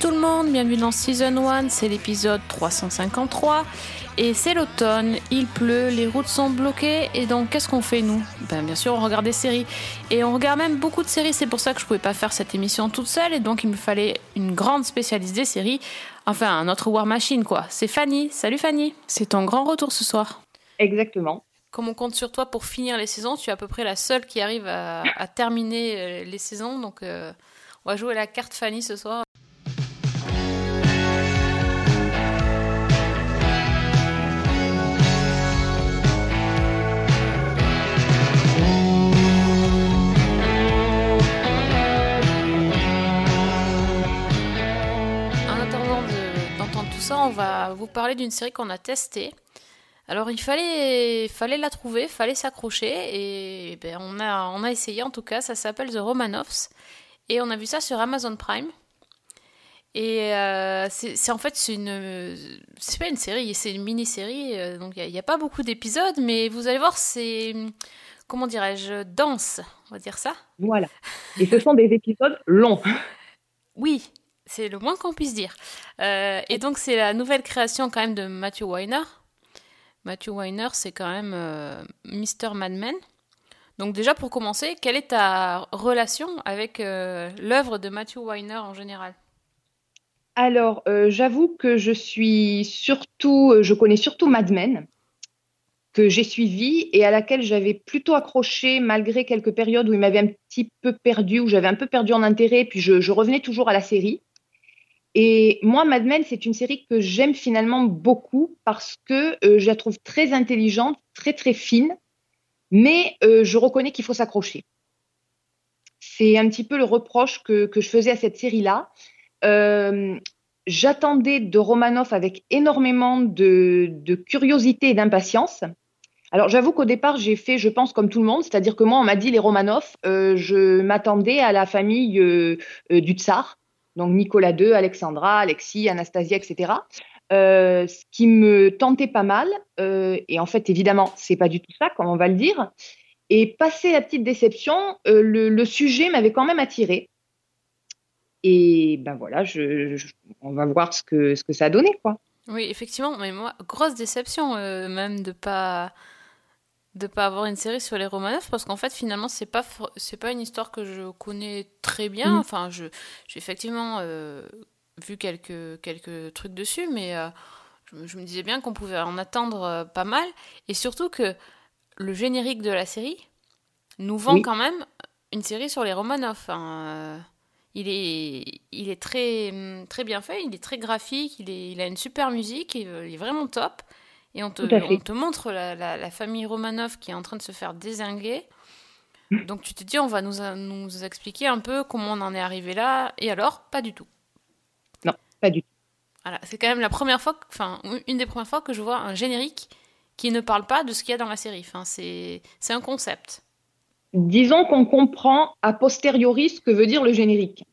tout le monde, bienvenue dans Season 1, c'est l'épisode 353 et c'est l'automne, il pleut, les routes sont bloquées. Et donc qu'est-ce qu'on fait nous? Ben, Bien sûr on regarde des séries. Et on regarde même beaucoup de séries, c'est pour ça que je pouvais pas faire cette émission toute seule. Et donc il me fallait une grande spécialiste des séries, enfin notre War Machine quoi. C'est Fanny, salut Fanny, c'est ton grand retour ce soir. Exactement. Comme on compte sur toi pour finir les saisons, tu es à peu près la seule qui arrive à, à terminer euh, les saisons. Donc euh, on va jouer la carte Fanny ce soir. Ça, on va vous parler d'une série qu'on a testée. Alors il fallait, fallait la trouver, fallait s'accrocher et ben, on, a, on a essayé en tout cas. Ça s'appelle The Romanovs et on a vu ça sur Amazon Prime. Et euh, c'est en fait c'est une c'est pas une série, c'est une mini-série. euh, donc il n'y a, pas beaucoup d'épisodes, mais vous allez voir c'est comment dirais-je dense, on va dire ça. Voilà. Et ce sont des épisodes longs. Oui, c'est le moins qu'on puisse dire. Euh, et donc, c'est la nouvelle création quand même de Matthew Weiner. Matthew Weiner, c'est quand même euh, Mr. Madman. Donc déjà, pour commencer, quelle est ta relation avec euh, l'œuvre de Matthew Weiner en général? Alors, euh, j'avoue que je suis surtout, je connais surtout Mad Men, que j'ai suivi et à laquelle j'avais plutôt accroché malgré quelques périodes où il m'avait un petit peu perdu, où j'avais un peu perdu en intérêt, puis je, je revenais toujours à la série. Et moi, Mad Men, c'est une série que j'aime finalement beaucoup parce que euh, je la trouve très intelligente, très très fine, mais euh, je reconnais qu'il faut s'accrocher. C'est un petit peu le reproche que, je faisais à cette série-là. Euh, J'attendais de Romanov avec énormément de, de curiosité et d'impatience. Alors j'avoue qu'au départ j'ai fait, je pense comme tout le monde, c'est-à-dire que moi on m'a dit les Romanov, je m'attendais à la famille du tsar, donc Nicolas II, Alexandra, Alexis, Anastasia, etc. Euh, ce qui me tentait pas mal, euh, et en fait évidemment c'est pas du tout ça, comme on va le dire. Et passé la petite déception, euh, le, sujet m'avait quand même attiré. Et ben voilà, on va voir ce que, ce que ça a donné, quoi. Oui, effectivement, mais moi, grosse déception même de pas de pas avoir une série sur les Romanov parce qu'en fait finalement c'est pas c'est pas une histoire que je connais très bien. Mhm. Enfin, je j'ai effectivement euh, vu quelques quelques trucs dessus, mais euh, je, me- je me disais bien qu'on pouvait en attendre euh, pas mal et surtout que le générique de la série nous vend Oui. quand même une série sur les Romanov. hein, il est, il est très, très bien fait, il est très graphique, il, est, il a une super musique, il, il est vraiment top. Et on te, on montre la, la- la famille Romanov qui est en train de se faire désinguer. Donc tu te dis, on va nous, nous expliquer un peu comment on en est arrivé là. Et alors, pas du tout. Pas du tout. Voilà, c'est quand même la première fois, enfin, une des premières fois que je vois un générique qui ne parle pas de ce qu'il y a dans la série. Enfin, c'est un concept. Disons qu'on comprend a posteriori ce que veut dire le générique.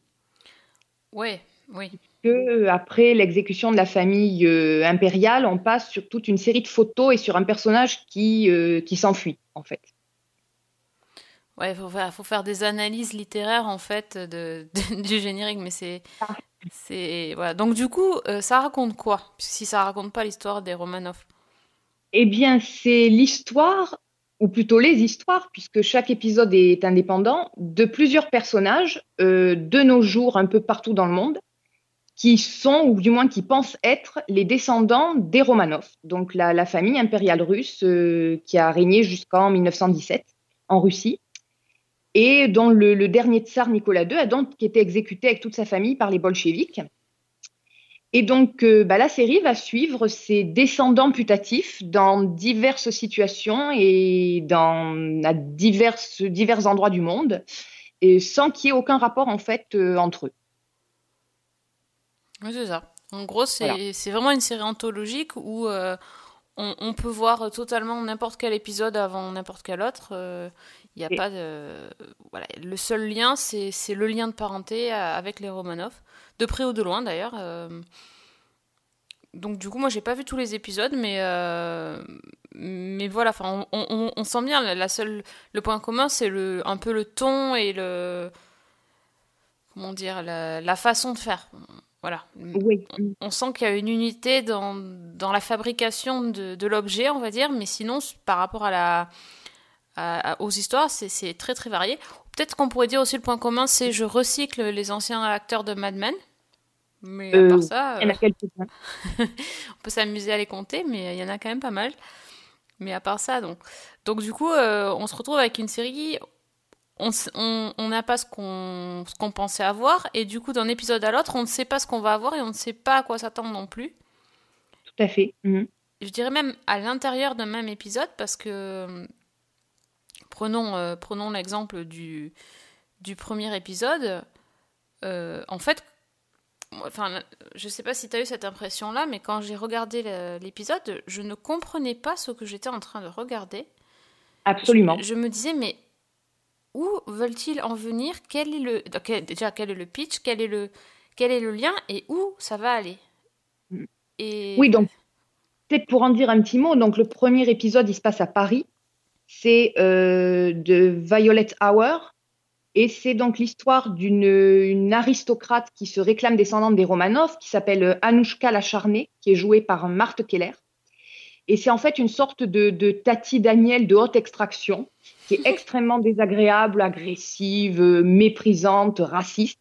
Ouais, oui. Que euh, après l'exécution de la famille euh, impériale, on passe sur toute une série de photos et sur un personnage qui, euh, qui s'enfuit, en fait. Ouais, faut faire, faut faire des analyses littéraires en fait de, de- du générique, mais c'est, Ah. c'est voilà. Donc du coup, euh, ça raconte quoi? Si ça raconte pas l'histoire des Romanov. Eh bien, c'est l'histoire, ou plutôt les histoires, puisque chaque épisode est indépendant, de plusieurs personnages de nos jours un peu partout dans le monde, qui sont, ou du moins qui pensent être, les descendants des Romanov, donc la, la famille impériale russe euh, qui a régné jusqu'en 1917 en Russie, et dont le, le dernier tsar Nicolas II a donc été exécuté avec toute sa famille par les bolcheviks. Et donc, euh, bah, la série va suivre ses descendants putatifs dans diverses situations et dans à diverses, divers endroits du monde, et sans qu'il y ait aucun rapport en fait euh, entre eux. Oui, c'est ça. En gros, c'est Voilà. vraiment une série anthologique où euh, on, on peut voir totalement n'importe quel épisode avant n'importe quel autre. euh, Il n'y a Et- pas de. Voilà. Le seul lien, c'est le lien de parenté euh, avec les Romanov, de près ou de loin d'ailleurs. euh. donc du coup, moi, j'ai pas vu tous les épisodes, mais euh, mais voilà, enfin, on, on, on, sent bien la seule le point commun, c'est le un peu le ton et le comment dire la, la façon de faire. Voilà. Oui. On, sent qu'il y a une unité dans, dans la fabrication de, de l'objet, on va dire, mais sinon, par rapport à la à, aux histoires, c'est très très varié. Peut-être qu'on pourrait dire aussi le point commun, c'est je recycle les anciens acteurs de Mad Men. Mais à part Euh, ça, quelques-uns. on peut s'amuser à les compter, mais il y en a quand même pas mal. Mais à part ça, donc. Donc du coup, euh, on se retrouve avec une série, on n'a pas ce qu'on pensait avoir, et du coup, d'un épisode à l'autre, on ne sait pas ce qu'on va avoir et on ne sait pas à quoi s'attendre non plus. Tout à fait. Mhm. Je dirais même à l'intérieur d'un même épisode, parce que prenons, euh, prenons l'exemple du, du premier épisode. Euh, en fait, enfin, je sais pas si tu as eu cette impression-là, mais quand j'ai regardé l'épisode, je ne comprenais pas ce que j'étais en train de regarder. Absolument. Je, je me disais, mais où veulent-ils en venir? Quel est le déjà quel est le pitch? Quel est le quel est le lien? Et où ça va aller? Oui, donc, peut-être pour en dire un petit mot, donc le premier épisode, il se passe à Paris. C'est euh, de Violet Hour. Et c'est donc l'histoire d'une une aristocrate qui se réclame descendante des Romanov, qui s'appelle euh, Anouchka l'acharnée, qui est jouée par Marthe Keller. Et c'est en fait une sorte de, de Tati Daniel de haute extraction, qui est extrêmement désagréable, agressive, méprisante, raciste,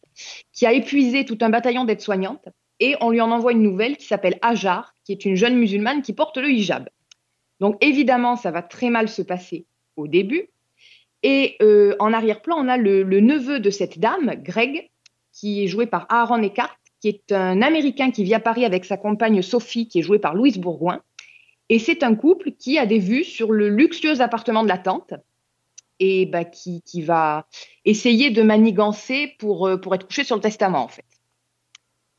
qui a épuisé tout un bataillon d'aides-soignantes et on lui en envoie une nouvelle qui s'appelle Hajar, qui est une jeune musulmane qui porte le hijab. Donc évidemment, ça va très mal se passer au début. Et euh, en arrière-plan, on a le, le neveu de cette dame, Greg, qui est joué par Aaron Eckhart, qui est un Américain qui vit à Paris avec sa compagne Sophie, qui est jouée par Louise Bourgoin. Et c'est un couple qui a des vues sur le luxueux appartement de la tante et bah, qui, qui va essayer de manigancer pour, euh, pour être couché sur le testament, en fait.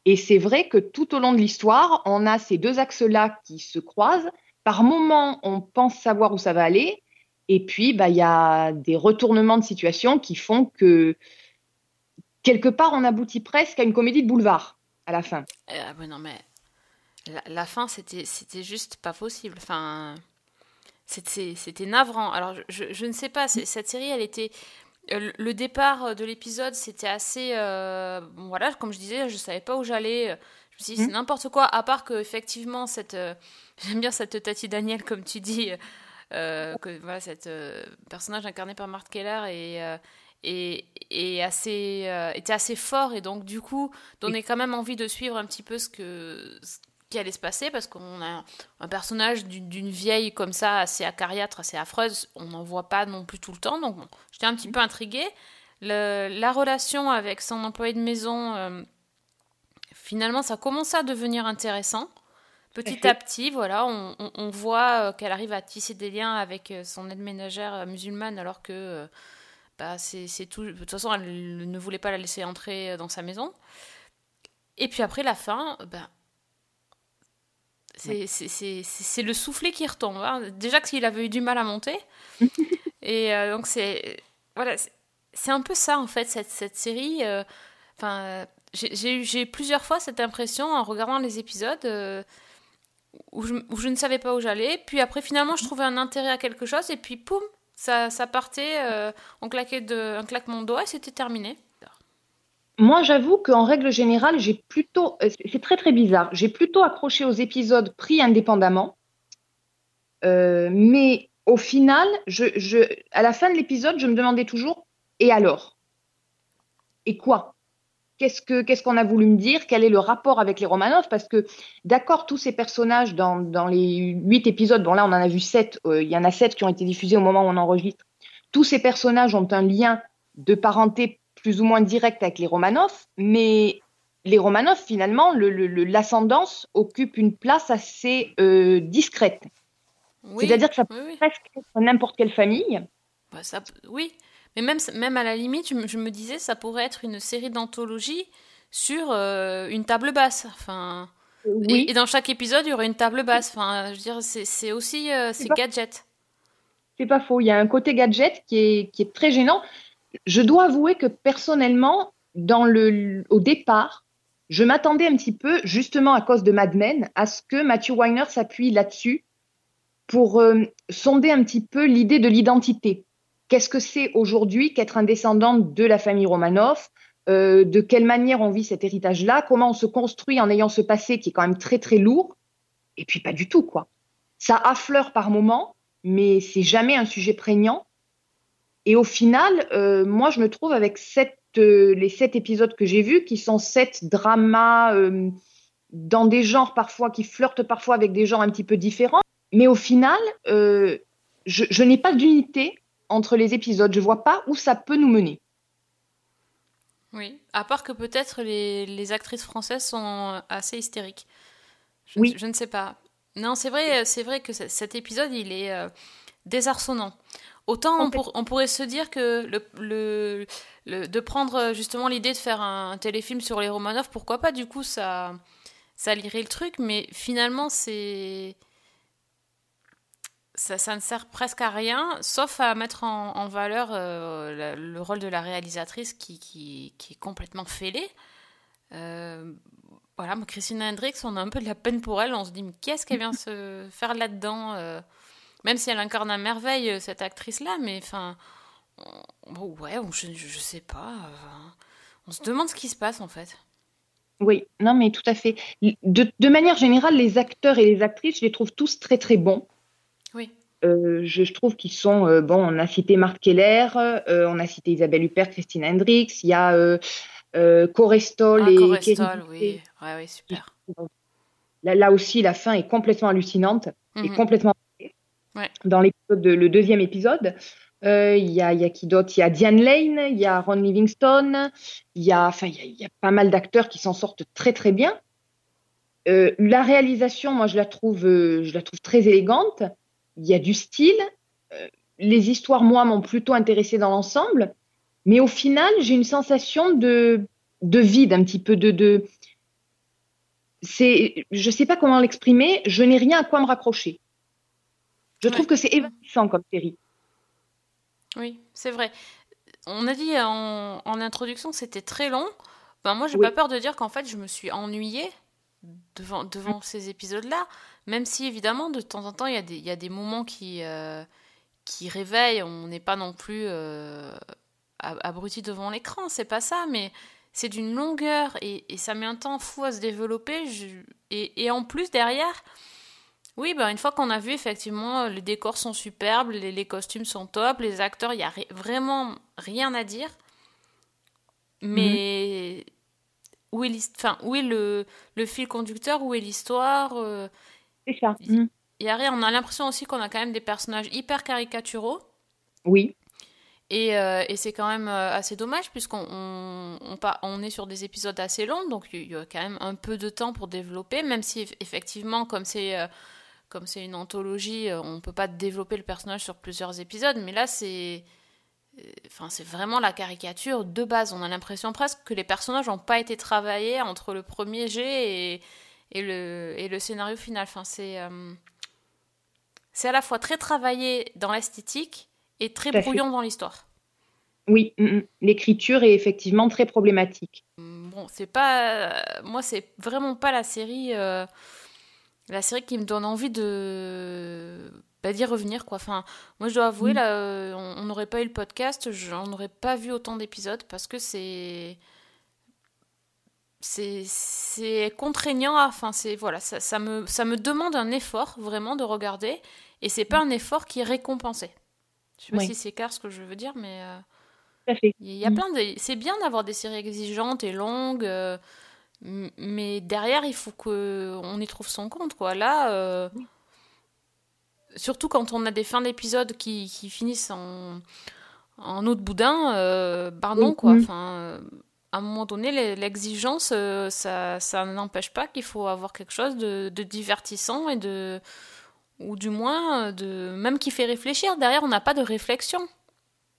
Et c'est vrai que tout au long de l'histoire, on a ces deux axes-là qui se croisent. Par moments, on pense savoir où ça va aller. Et puis, bah, il y a des retournements de situation qui font que, quelque part, on aboutit presque à une comédie de boulevard à la fin. Ah ouais, non, mais la, la fin, c'était, c'était juste pas possible. Enfin, c'était, navrant. Alors, je, je ne sais pas, cette série, elle était. euh, Le départ de l'épisode, c'était assez. euh, bon, voilà, comme je disais, je savais pas où j'allais. Je me suis dit, c'est Mhm. n'importe quoi, à part que, effectivement, cette. euh, J'aime bien cette Tati Daniel, comme tu dis. euh, que voilà, cette euh, personnage incarné par Marthe Keller et. euh, et, et assez, euh, était assez fort et donc du coup donnait quand même envie de suivre un petit peu ce, que, ce qui allait se passer parce qu'on a un, personnage d'une vieille comme ça assez acariâtre, assez affreuse, on n'en voit pas non plus tout le temps donc bon, j'étais un petit peu intriguée. Le- la relation avec son employé de maison, euh, finalement ça commençait à devenir intéressant. Petit à petit, voilà, on, on- on voit euh, qu'elle arrive à tisser des liens avec euh, son aide ménagère musulmane alors que bah, c'est tout. De toute façon, elle ne voulait pas la laisser entrer dans sa maison. Et puis après la fin, bah, c'est le soufflet qui retombe. hein. Déjà qu'il avait eu du mal à monter. Et euh, donc c'est voilà, c'est- un peu ça en fait cette, cette série. euh, Enfin, euh, j'ai- eu plusieurs fois cette impression en regardant les épisodes. euh, où je, où je ne savais pas où j'allais, puis après finalement je trouvais un intérêt à quelque chose, et puis poum, ça, ça partait, on claquait de, un claquement de doigts et c'était terminé. Moi, j'avoue qu'en règle générale, j'ai plutôt, euh, c'est très très bizarre, j'ai plutôt accroché aux épisodes pris indépendamment, Euh, mais au final, à la fin de l'épisode, je me demandais toujours, et alors? Et quoi? Qu'est-ce que, qu'est-ce qu'on a voulu me dire? Quel est le rapport avec les Romanov? Parce que, d'accord, tous ces personnages dans, dans les huit épisodes, bon là, on en a vu sept, euh, il y en a sept qui ont été diffusés au moment où on enregistre. Tous ces personnages ont un lien de parenté plus ou moins direct avec les Romanov, mais les Romanov, finalement, le- le- le- l'ascendance occupe une place assez euh, discrète. Oui, C'est-à-dire que ça peut oui, presque être n'importe quelle famille. Bah, ça, oui. Mais même, même à la limite, je me, je me disais, ça pourrait être une série d'anthologie sur euh, une table basse. Enfin, Oui, et, et dans chaque épisode, il y aurait une table basse. Enfin, je veux dire, c'est c'est aussi euh, ces pas- gadgets. c'est pas faux. Il y a un côté gadget qui est, qui est très gênant. Je dois avouer que personnellement, au départ, je m'attendais un petit peu, justement à cause de Mad Men, à ce que Matthew Weiner s'appuie là-dessus pour euh, sonder un petit peu l'idée de l'identité. Qu'est-ce que c'est aujourd'hui qu'être un descendant de la famille Romanov euh, De quelle manière on vit cet héritage-là? Comment on se construit en ayant ce passé qui est quand même très très lourd? Et puis pas du tout, quoi. Ça affleure par moments, mais c'est jamais un sujet prégnant. Et au final, euh, moi, je me trouve avec cette les sept épisodes que j'ai vus, qui sont sept dramas euh, dans des genres parfois qui flirtent parfois avec des genres un petit peu différents. Mais au final, euh, je, n'ai pas d'unité entre les épisodes. Je vois pas où ça peut nous mener. Oui, à part que peut-être les, actrices françaises sont assez hystériques. Je, oui. je ne sais pas. Non, c'est vrai, c'est vrai que cet épisode, il est euh, désarçonnant. Autant on, pourrait se dire que le, de prendre justement l'idée de faire un, téléfilm sur les Romanov, pourquoi pas Du coup, ça, ça lirait le truc, mais finalement, c'est. Ça, ça, ne sert presque à rien, sauf à mettre en, valeur euh, le, rôle de la réalisatrice qui, qui, est complètement fêlée. Euh, voilà, Christine Hendricks, on a un peu de la peine pour elle. On se dit, mais qu'est-ce qu'elle vient se faire là-dedans euh, même si elle incarne à merveille euh, cette actrice-là, mais enfin, ouais, je, je sais pas. Euh, on se demande ce qui se passe en fait. Oui, non, mais tout à fait. De, manière générale, les acteurs et les actrices, je les trouve tous très très bons. Oui. Euh, je, trouve qu'ils sont bon. On a cité Marc Keller, on a cité Isabelle Huppert, Christine Hendricks, il y a Corestol ah, et Corestol, oui, ouais, oui, super. Là, aussi, la fin est complètement hallucinante et mhm. Dans le deuxième épisode. Euh, il y, a, y a qui d'autre? Il y a Diane Lane, il y a Ron Livingston, il y a, enfin, il y, a pas mal d'acteurs qui s'en sortent très très bien. Euh, la réalisation, moi, je la trouve, euh, je la trouve très élégante. Il y a du style. les histoires, moi, m'ont plutôt intéressé dans l'ensemble. Mais au final, j'ai une sensation de, de vide, un petit peu de, c'est, je sais pas comment l'exprimer. Je n'ai rien à quoi me raccrocher. Je trouve que c'est évanouissant comme série. Oui, c'est vrai. On a dit en, introduction que c'était très long. Ben, moi, j'ai pas peur de dire qu'en fait, je me suis ennuyée devant, devant ces épisodes-là. Même si, évidemment, de temps en temps, il y, a des, y a des moments qui, euh, qui réveillent. On n'est pas non plus euh, abruti devant l'écran, c'est pas ça. Mais c'est d'une longueur et, et, ça met un temps fou à se développer. et, et en plus, derrière oui, ben une fois qu'on a vu, effectivement, les décors sont superbes, les, costumes sont top, les acteurs, il n'y a vraiment rien à dire. Mais où est, enfin, où est le, le, fil conducteur Où est l'histoire euh, C'est ça. Il n'y a rien. On a l'impression aussi qu'on a quand même des personnages hyper caricaturaux. Oui. Et, euh, et c'est quand même euh, assez dommage puisqu'on on, on, on, est sur des épisodes assez longs, donc il y a quand même un peu de temps pour développer, même si effectivement, comme c'est comme c'est une anthologie, euh, on peut pas développer le personnage sur plusieurs épisodes, mais là c'est euh, enfin c'est vraiment la caricature de base. On a l'impression presque que les personnages n'ont pas été travaillés entre le premier jet et, et, le, et le scénario final. Enfin c'est euh, c'est à la fois très travaillé dans l'esthétique et très brouillon dans l'histoire. Oui, mm, mm. l'écriture est effectivement très problématique. Bon, c'est pas moi c'est vraiment pas la série la série qui me donne envie de bah, d'y revenir quoi. Enfin, moi je dois avouer mm. là, euh, on n'aurait pas eu le podcast, j'en aurais pas vu autant d'épisodes parce que c'est c'est contraignant. Enfin, c'est voilà, ça, ça, me ça me demande un effort vraiment de regarder et c'est pas un effort qui est récompensé. Je sais pas si c'est clair ce que je veux dire, mais euh, il y a mm. plein de c'est bien d'avoir des séries exigeantes et longues. Euh, mais derrière, il faut qu'on y trouve son compte, quoi. Là, euh, surtout quand on a des fins d'épisodes qui, qui, finissent en, en eau de boudin, euh, pardon, quoi. Enfin, à un moment donné, l'exigence, euh, ça, ça n'empêche pas qu'il faut avoir quelque chose de, de, divertissant et de. ou du moins, de même qui fait réfléchir. Derrière, on n'a pas de réflexion.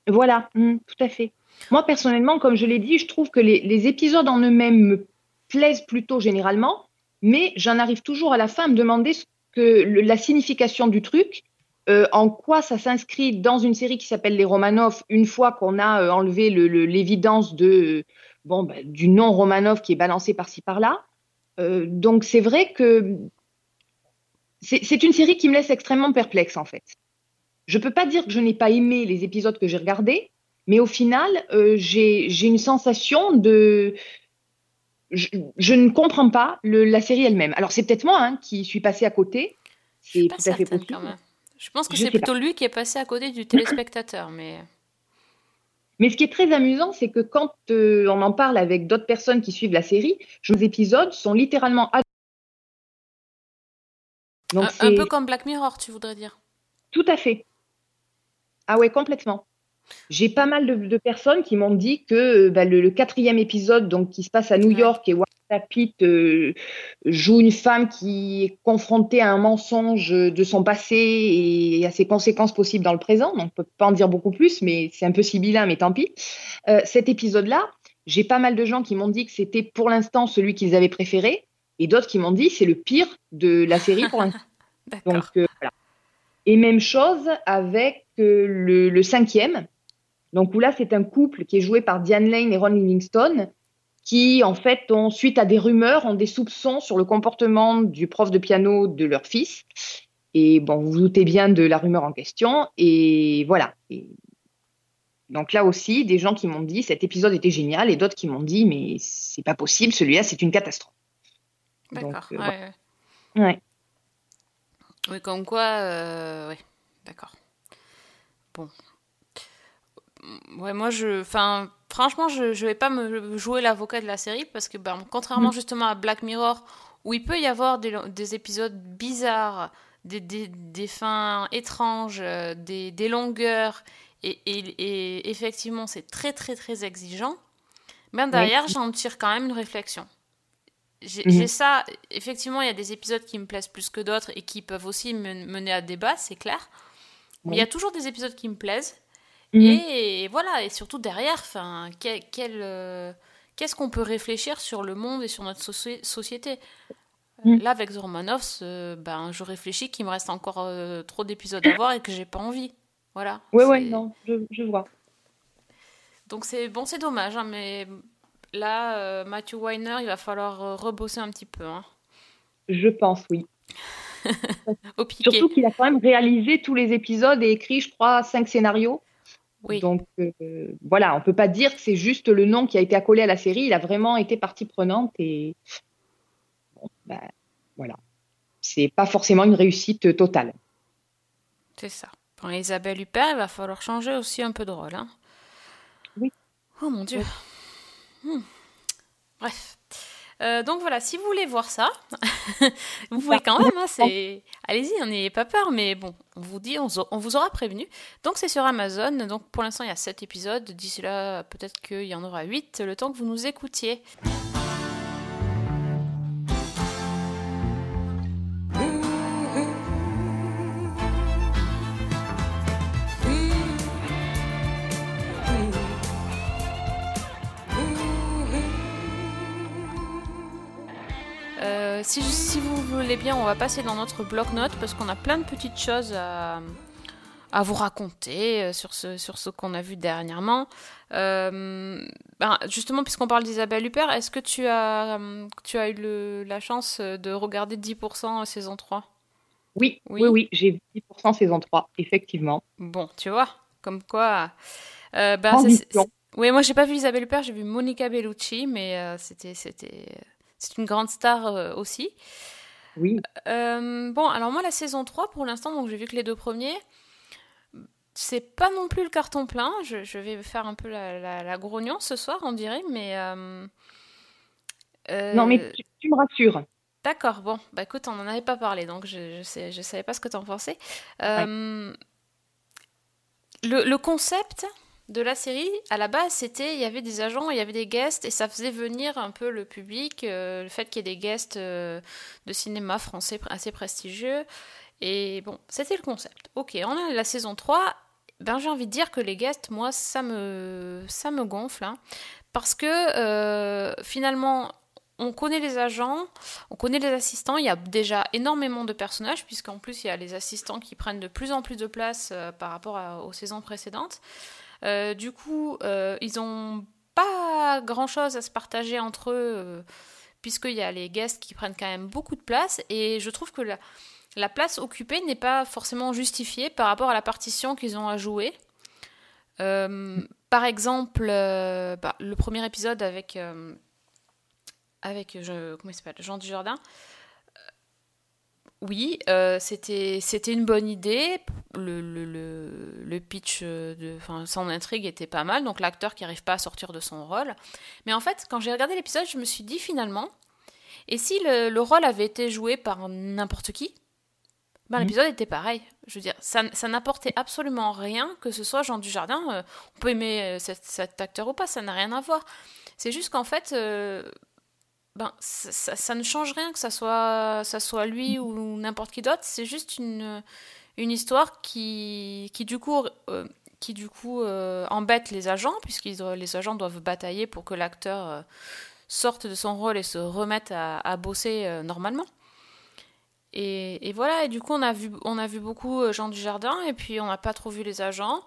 Voilà, mmh, tout à fait. Moi, personnellement, comme je l'ai dit, je trouve que les, les épisodes en eux-mêmes me plaisent plutôt généralement, mais j'en arrive toujours à la fin à me demander que la signification du truc, euh, en quoi ça s'inscrit dans une série qui s'appelle Les Romanov, une fois qu'on a euh, enlevé l'évidence de, bon, bah, du nom Romanov qui est balancé par-ci par-là. Euh, donc c'est vrai que c'est une série qui me laisse extrêmement perplexe en fait. Je peux pas dire que je n'ai pas aimé les épisodes que j'ai regardés, mais au final, euh, j'ai une sensation de je, je, ne comprends pas le, la série elle-même. Alors c'est peut-être moi hein, qui suis passée à côté. C'est tout à fait possible. Quand même. Je pense que c'est plutôt pas. lui qui est passé à côté du téléspectateur, mais. Mais ce qui est très amusant, c'est que quand euh, on en parle avec d'autres personnes qui suivent la série, les épisodes sont littéralement Donc un, un, peu comme Black Mirror, tu voudrais dire? Tout à fait. Ah ouais, complètement. J'ai pas mal de, de, personnes qui m'ont dit que bah, le, le, quatrième épisode, donc qui se passe à New York et Walter Pitt euh, joue une femme qui est confrontée à un mensonge de son passé et à ses conséquences possibles dans le présent. Donc, on peut pas en dire beaucoup plus, mais c'est un peu sibyllin, mais tant pis. Euh, cet épisode-là, j'ai pas mal de gens qui m'ont dit que c'était pour l'instant celui qu'ils avaient préféré, et d'autres qui m'ont dit c'est le pire de la série pour l'instant. Donc euh, voilà. Et même chose avec euh, le, le cinquième, donc où là, c'est un couple qui est joué par Diane Lane et Ron Livingstone, qui en fait ont, suite à des rumeurs, ont des soupçons sur le comportement du prof de piano de leur fils. Et bon, vous vous doutez bien de la rumeur en question. Et voilà. Et donc là aussi, des gens qui m'ont dit cet épisode était génial et d'autres qui m'ont dit mais c'est pas possible, celui-là c'est une catastrophe. D'accord. Euh, ouais, ouais. ouais. Oui, comme quoi, euh, ouais, d'accord. Bon, ouais, moi, je, enfin, franchement, je, je vais pas me jouer l'avocat de la série parce que, ben, contrairement mmh. justement à Black Mirror, où il peut y avoir des, des épisodes bizarres, des, des, des, fins étranges, euh, des, des longueurs, et, et, et effectivement, c'est très, très, très exigeant. Mais derrière, oui. j'en tire quand même une réflexion. J'ai mmh. ça, effectivement, il y a des épisodes qui me plaisent plus que d'autres et qui peuvent aussi mener à débat, c'est clair. Mais il y a toujours des épisodes qui me plaisent Mmh. Et voilà, et surtout derrière, enfin, quel, quel euh, qu'est-ce qu'on peut réfléchir sur le monde et sur notre soci société? Mmh. Là, avec Zormanovs, euh, ben, je réfléchis qu'il me reste encore euh, trop d'épisodes à voir et que j'ai pas envie. Voilà. Oui, oui, non, je, je, vois. Donc c'est bon, c'est dommage, hein, mais là, euh, Matthew Weiner, il va falloir rebosser un petit peu. Hein. Je pense, oui. Surtout qu'il a quand même réalisé tous les épisodes et écrit, je crois, cinq scénarios. Oui. Donc euh, voilà, on peut pas dire que c'est juste le nom qui a été accolé à la série. Il a vraiment été partie prenante et bon, ben, voilà, c'est pas forcément une réussite totale. C'est ça. Pour Isabelle Huppert, il va falloir changer aussi un peu de rôle. Hein. Oui. Oh mon dieu. Oui. Hmm. Bref. Euh, donc voilà, si vous voulez voir ça, vous pouvez quand même. Hein, c'est... Allez-y, n'ayez pas peur, mais bon, on vous dit, on, on vous aura prévenu. Donc c'est sur Amazon. Donc pour l'instant, il y a 7 épisodes. D'ici là, peut-être qu'il y en aura 8 le temps que vous nous écoutiez. Euh, si, si, vous voulez bien, on va passer dans notre bloc-notes parce qu'on a plein de petites choses à, à vous raconter euh, sur ce, sur ce qu'on a vu dernièrement. Euh, ben justement, puisqu'on parle d'Isabelle Huppert, est-ce que tu as, tu as eu le, la chance de regarder 10% saison 3 Oui, oui, oui, oui j'ai vu 10% saison 3, effectivement. Bon, tu vois, comme quoi... Euh, ben, oui, moi j'ai pas vu Isabelle Huppert, j'ai vu Monica Bellucci, mais c'était c'était c'est une grande star euh, aussi. Oui. Euh, bon, alors moi, la saison 3, pour l'instant, donc j'ai vu que les deux premiers. C'est pas non plus le carton plein. Je, je vais faire un peu la, la, la, grognon ce soir, on dirait, mais. Euh, non, mais tu, tu me rassures. D'accord, bon, bah écoute, on n'en avait pas parlé, donc je, je, sais, je savais pas ce que tu en pensais. Euh, ouais. le, le, concept, de la série, à la base, c'était il y avait des agents, il y avait des guests, et ça faisait venir un peu le public, euh, le fait qu'il y ait des guests euh, de cinéma français assez prestigieux. Et bon, c'était le concept. Ok, on a la saison 3. Ben, j'ai envie de dire que les guests, moi, ça me, ça me gonfle. Hein, parce que euh, finalement, on connaît les agents, on connaît les assistants, il y a déjà énormément de personnages, puisqu'en plus, il y a les assistants qui prennent de plus en plus de place par rapport aux saisons précédentes. Euh, du coup, euh, ils ont pas grand chose à se partager entre eux, euh, puisqu'il y a les guests qui prennent quand même beaucoup de place, et je trouve que la, la place occupée n'est pas forcément justifiée par rapport à la partition qu'ils ont à jouer. Par exemple, bah, le premier épisode avec, avec je, comment Jean Dujardin, oui, c'était c'était une bonne idée. Le, le, le, le pitch, de, enfin, son intrigue était pas mal, donc l'acteur qui n'arrive pas à sortir de son rôle. Mais en fait, quand j'ai regardé l'épisode, je me suis dit finalement, et si le, le rôle avait été joué par n'importe qui ben, l'épisode était pareil. Je veux dire, ça, ça n'apportait absolument rien que ce soit Jean Dujardin. Euh, on peut aimer euh, cet, cet, acteur ou pas, ça n'a rien à voir. C'est juste qu'en fait, euh, ben, ça, ça, ne change rien que ça soit, ça soit lui ou n'importe qui d'autre. C'est juste une, une histoire qui, qui du coup, euh, qui du coup euh, embête les agents, puisque les agents doivent batailler pour que l'acteur sorte de son rôle et se remette à, à bosser normalement. Et, et, voilà, et du coup, on a vu, on a vu beaucoup euh, Jean du Jardin, et puis on n'a pas trop vu les agents.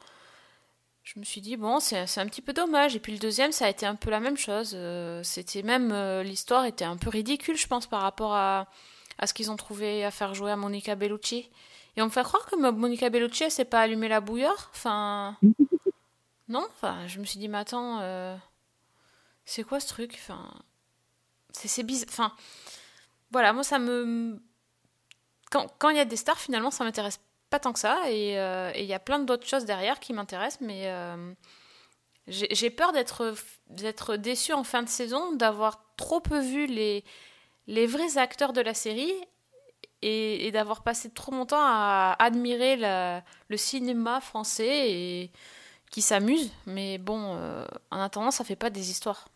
Je me suis dit, bon, c'est un petit peu dommage. Et puis le deuxième, ça a été un peu la même chose. Euh, C'était même, euh, l'histoire était un peu ridicule, je pense, par rapport à, à ce qu'ils ont trouvé à faire jouer à Monica Bellucci. Et on me fait croire que Monica Bellucci, elle s'est pas allumé la bouilloire. Enfin. non, enfin, je me suis dit, mais attends, euh, c'est quoi ce truc? Enfin. C'est bizarre. Enfin. Voilà, moi, ça me quand il y a des stars, finalement, ça m'intéresse pas tant que ça. Et il euh, y a plein d'autres choses derrière qui m'intéressent, mais euh, j'ai peur d'être déçue en fin de saison, d'avoir trop peu vu les, vrais acteurs de la série et, d'avoir passé trop mon temps à admirer le cinéma français qui s'amuse. Mais bon, euh, en attendant, ça fait pas des histoires.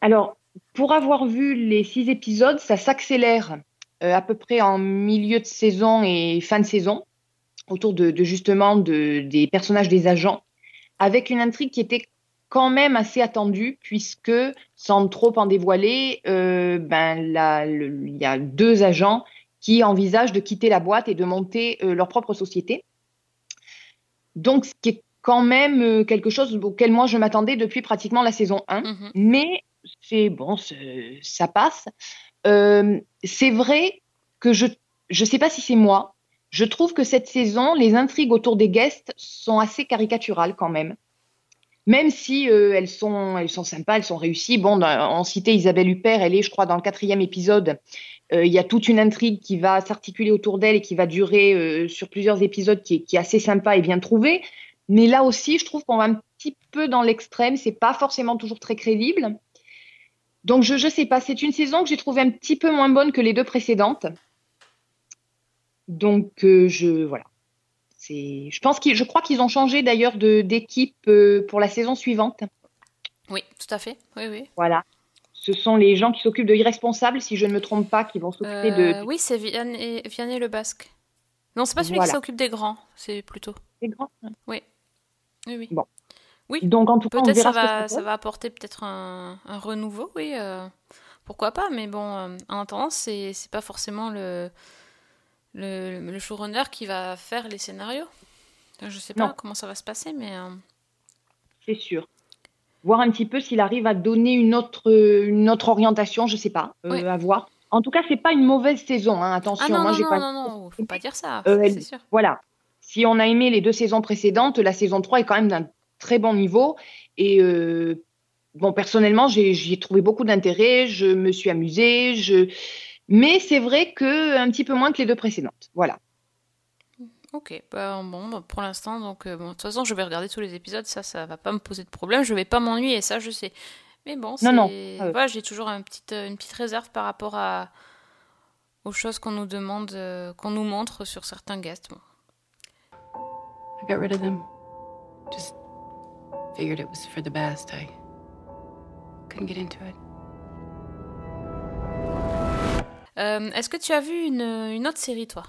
Alors, pour avoir vu les six épisodes, ça s'accélère euh, à peu près en milieu de saison et fin de saison, autour de, de justement de, des personnages des agents, avec une intrigue qui était quand même assez attendue, puisque, sans trop en dévoiler, euh, ben, il y a deux agents qui envisagent de quitter la boîte et de monter euh, leur propre société. Donc, ce qui est quand même euh, quelque chose auquel moi je m'attendais depuis pratiquement la saison 1. Mm-hmm. Mais c'est bon, ça passe. Euh, c'est vrai que je je sais pas si c'est moi. Je trouve que cette saison, les intrigues autour des guests sont assez caricaturales quand même. Même si euh, elles sont elles sont sympas, elles sont réussies. Bon, on citait Isabelle Huppert, elle est, je crois, dans le quatrième épisode. Euh, il y a toute une intrigue qui va s'articuler autour d'elle et qui va durer sur plusieurs épisodes, qui est, qui est assez sympa et bien trouvée. Mais là aussi, je trouve qu'on va un petit peu dans l'extrême. C'est pas forcément toujours très crédible. Donc je ne sais pas, c'est une saison que j'ai trouvée un petit peu moins bonne que les deux précédentes. Donc euh, je voilà. C'est, je pense qu'ils, je crois qu'ils ont changé d'ailleurs de, d'équipe euh, pour la saison suivante. Oui, tout à fait. Oui, oui. Voilà. Ce sont les gens qui s'occupent de irresponsables, si je ne me trompe pas, qui vont s'occuper euh, de. Oui, c'est Vianney, Vianney le Basque. Non, c'est pas celui Voilà. qui s'occupe des grands, c'est plutôt. C'est grand. Oui. Oui, oui. Bon. Oui. Donc en tout cas, on Peut-être ça verra que va, ça ça va apporter peut-être un, un renouveau, oui. euh, pourquoi pas, mais bon, euh, en attendant, c'est pas forcément le, le, le showrunner qui va faire les scénarios. Je sais pas Non. comment ça va se passer, mais euh, C'est sûr. Voir un petit peu s'il arrive à donner une autre, une autre orientation, je sais pas, euh, Oui. à voir. En tout cas, c'est pas une mauvaise saison, hein, attention. ah non moi, non j'ai non, pas. non non, faut pas dire ça, Euh, c'est sûr. Voilà. Si on a aimé les deux saisons précédentes, la saison 3 est quand même d'un très bon niveau. Et euh, bon, personnellement, j'ai j'y ai trouvé beaucoup d'intérêt. Je me suis amusée. Je... Mais c'est vrai que un petit peu moins que les deux précédentes. Voilà. Ok, bah, bon, bah, pour l'instant, donc euh, bon, de toute façon, je vais regarder tous les épisodes, ça, ça va pas me poser de problème, je vais pas m'ennuyer, ça, je sais. Mais bon, c'est, Non, non, euh. voilà, j'ai toujours un petit, euh, une petite réserve par rapport à aux choses qu'on nous demande, euh, qu'on nous montre sur certains guests. Bon. I got rid of them. Just figured it was for the best. I couldn't get into it. Euh, est-ce que tu as vu une, une autre série, toi?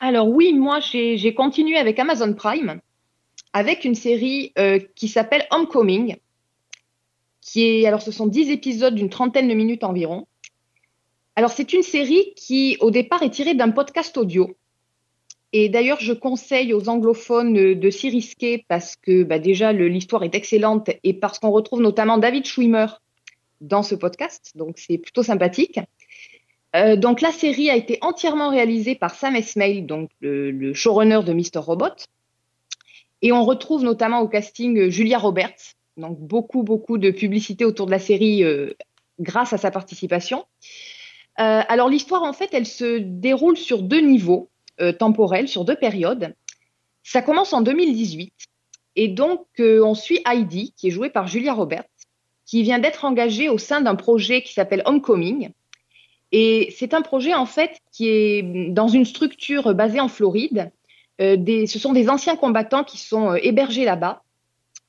Alors oui, moi, j'ai j'ai continué avec Amazon Prime, avec une série euh, qui s'appelle Homecoming, qui est, alors ce sont 10 épisodes d'une trentaine de minutes environ. Alors c'est une série qui, au départ, est tirée d'un podcast audio. Et d'ailleurs, je conseille aux anglophones de s'y risquer parce que bah, déjà, l'histoire est excellente et parce qu'on retrouve notamment David Schwimmer dans ce podcast. Donc, c'est plutôt sympathique. Euh, donc, la série a été entièrement réalisée par Sam Esmail, donc le, showrunner de Mr. Robot. Et on retrouve notamment au casting euh, Julia Roberts. Donc, beaucoup, beaucoup de publicité autour de la série euh, grâce à sa participation. Alors, l'histoire, en fait, elle se déroule sur deux niveaux euh, temporels, sur deux périodes. Ça commence en 2018. Et donc, euh, on suit Heidi, qui est jouée par Julia Roberts, qui vient d'être engagée au sein d'un projet qui s'appelle Homecoming. Et c'est un projet, en fait, qui est dans une structure basée en Floride. Euh, ce sont des anciens combattants qui sont hébergés là-bas.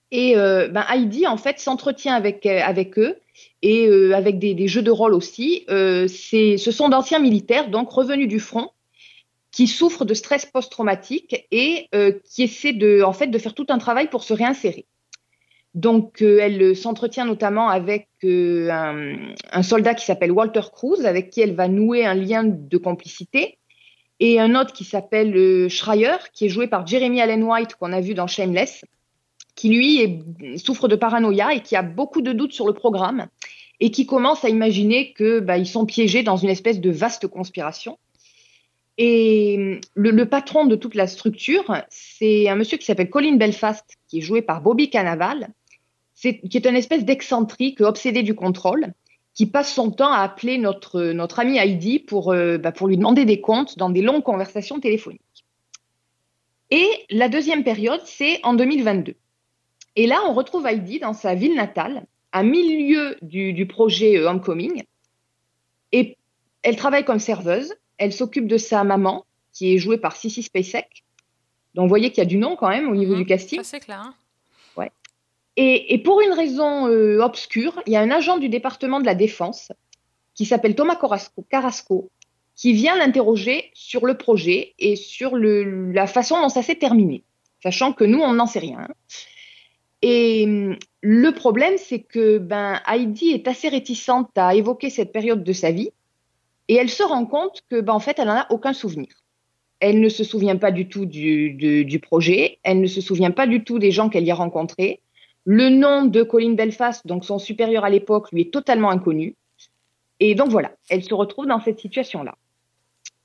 Et ben, Heidi, en fait, s'entretient avec, avec eux et avec des, jeux de rôle aussi. Ce sont d'anciens militaires, donc revenus du front, qui souffrent de stress post-traumatique et euh, qui essaient de, en fait, de faire tout un travail pour se réinsérer. Donc, euh, elle s'entretient notamment avec euh, un, soldat qui s'appelle Walter Cruz, avec qui elle va nouer un lien de complicité, et un autre qui s'appelle euh, Schreier, qui est joué par Jeremy Allen White, qu'on a vu dans Shameless, qui lui souffre de paranoïa et qui a beaucoup de doutes sur le programme, et qui commence à imaginer que bah, ils sont piégés dans une espèce de vaste conspiration. Et le, le patron de toute la structure, c'est un monsieur qui s'appelle Colin Belfast, qui est joué par Bobby Cannavale, c'est, qui est une espèce d'excentrique obsédé du contrôle, qui passe son temps à appeler notre, notre amie Heidi pour, euh, bah, pour lui demander des comptes dans des longues conversations téléphoniques. Et la deuxième période, c'est en 2022. Et là, on retrouve Heidi dans sa ville natale, à milieu du, du projet euh, Homecoming. Et elle travaille comme serveuse. Elle s'occupe de sa maman, qui est jouée par Sissy Spacek. Donc, vous voyez qu'il y a du nom quand même au niveau Mhm. du casting. C'est clair. hein. Et, et pour une raison euh, obscure, il y a un agent du département de la Défense qui s'appelle Thomas Carrasco, Carrasco, qui vient l'interroger sur le projet et sur le, la façon dont ça s'est terminé, sachant que nous, on n'en sait rien. Et hum, le problème, c'est que ben, Heidi est assez réticente à évoquer cette période de sa vie et elle se rend compte que, ben, en fait, elle n'en a aucun souvenir. Elle ne se souvient pas du tout du, du, du projet, elle ne se souvient pas du tout des gens qu'elle y a rencontrés. Le nom de Colin Belfast, donc son supérieur à l'époque, lui est totalement inconnu. Et donc voilà, elle se retrouve dans cette situation-là.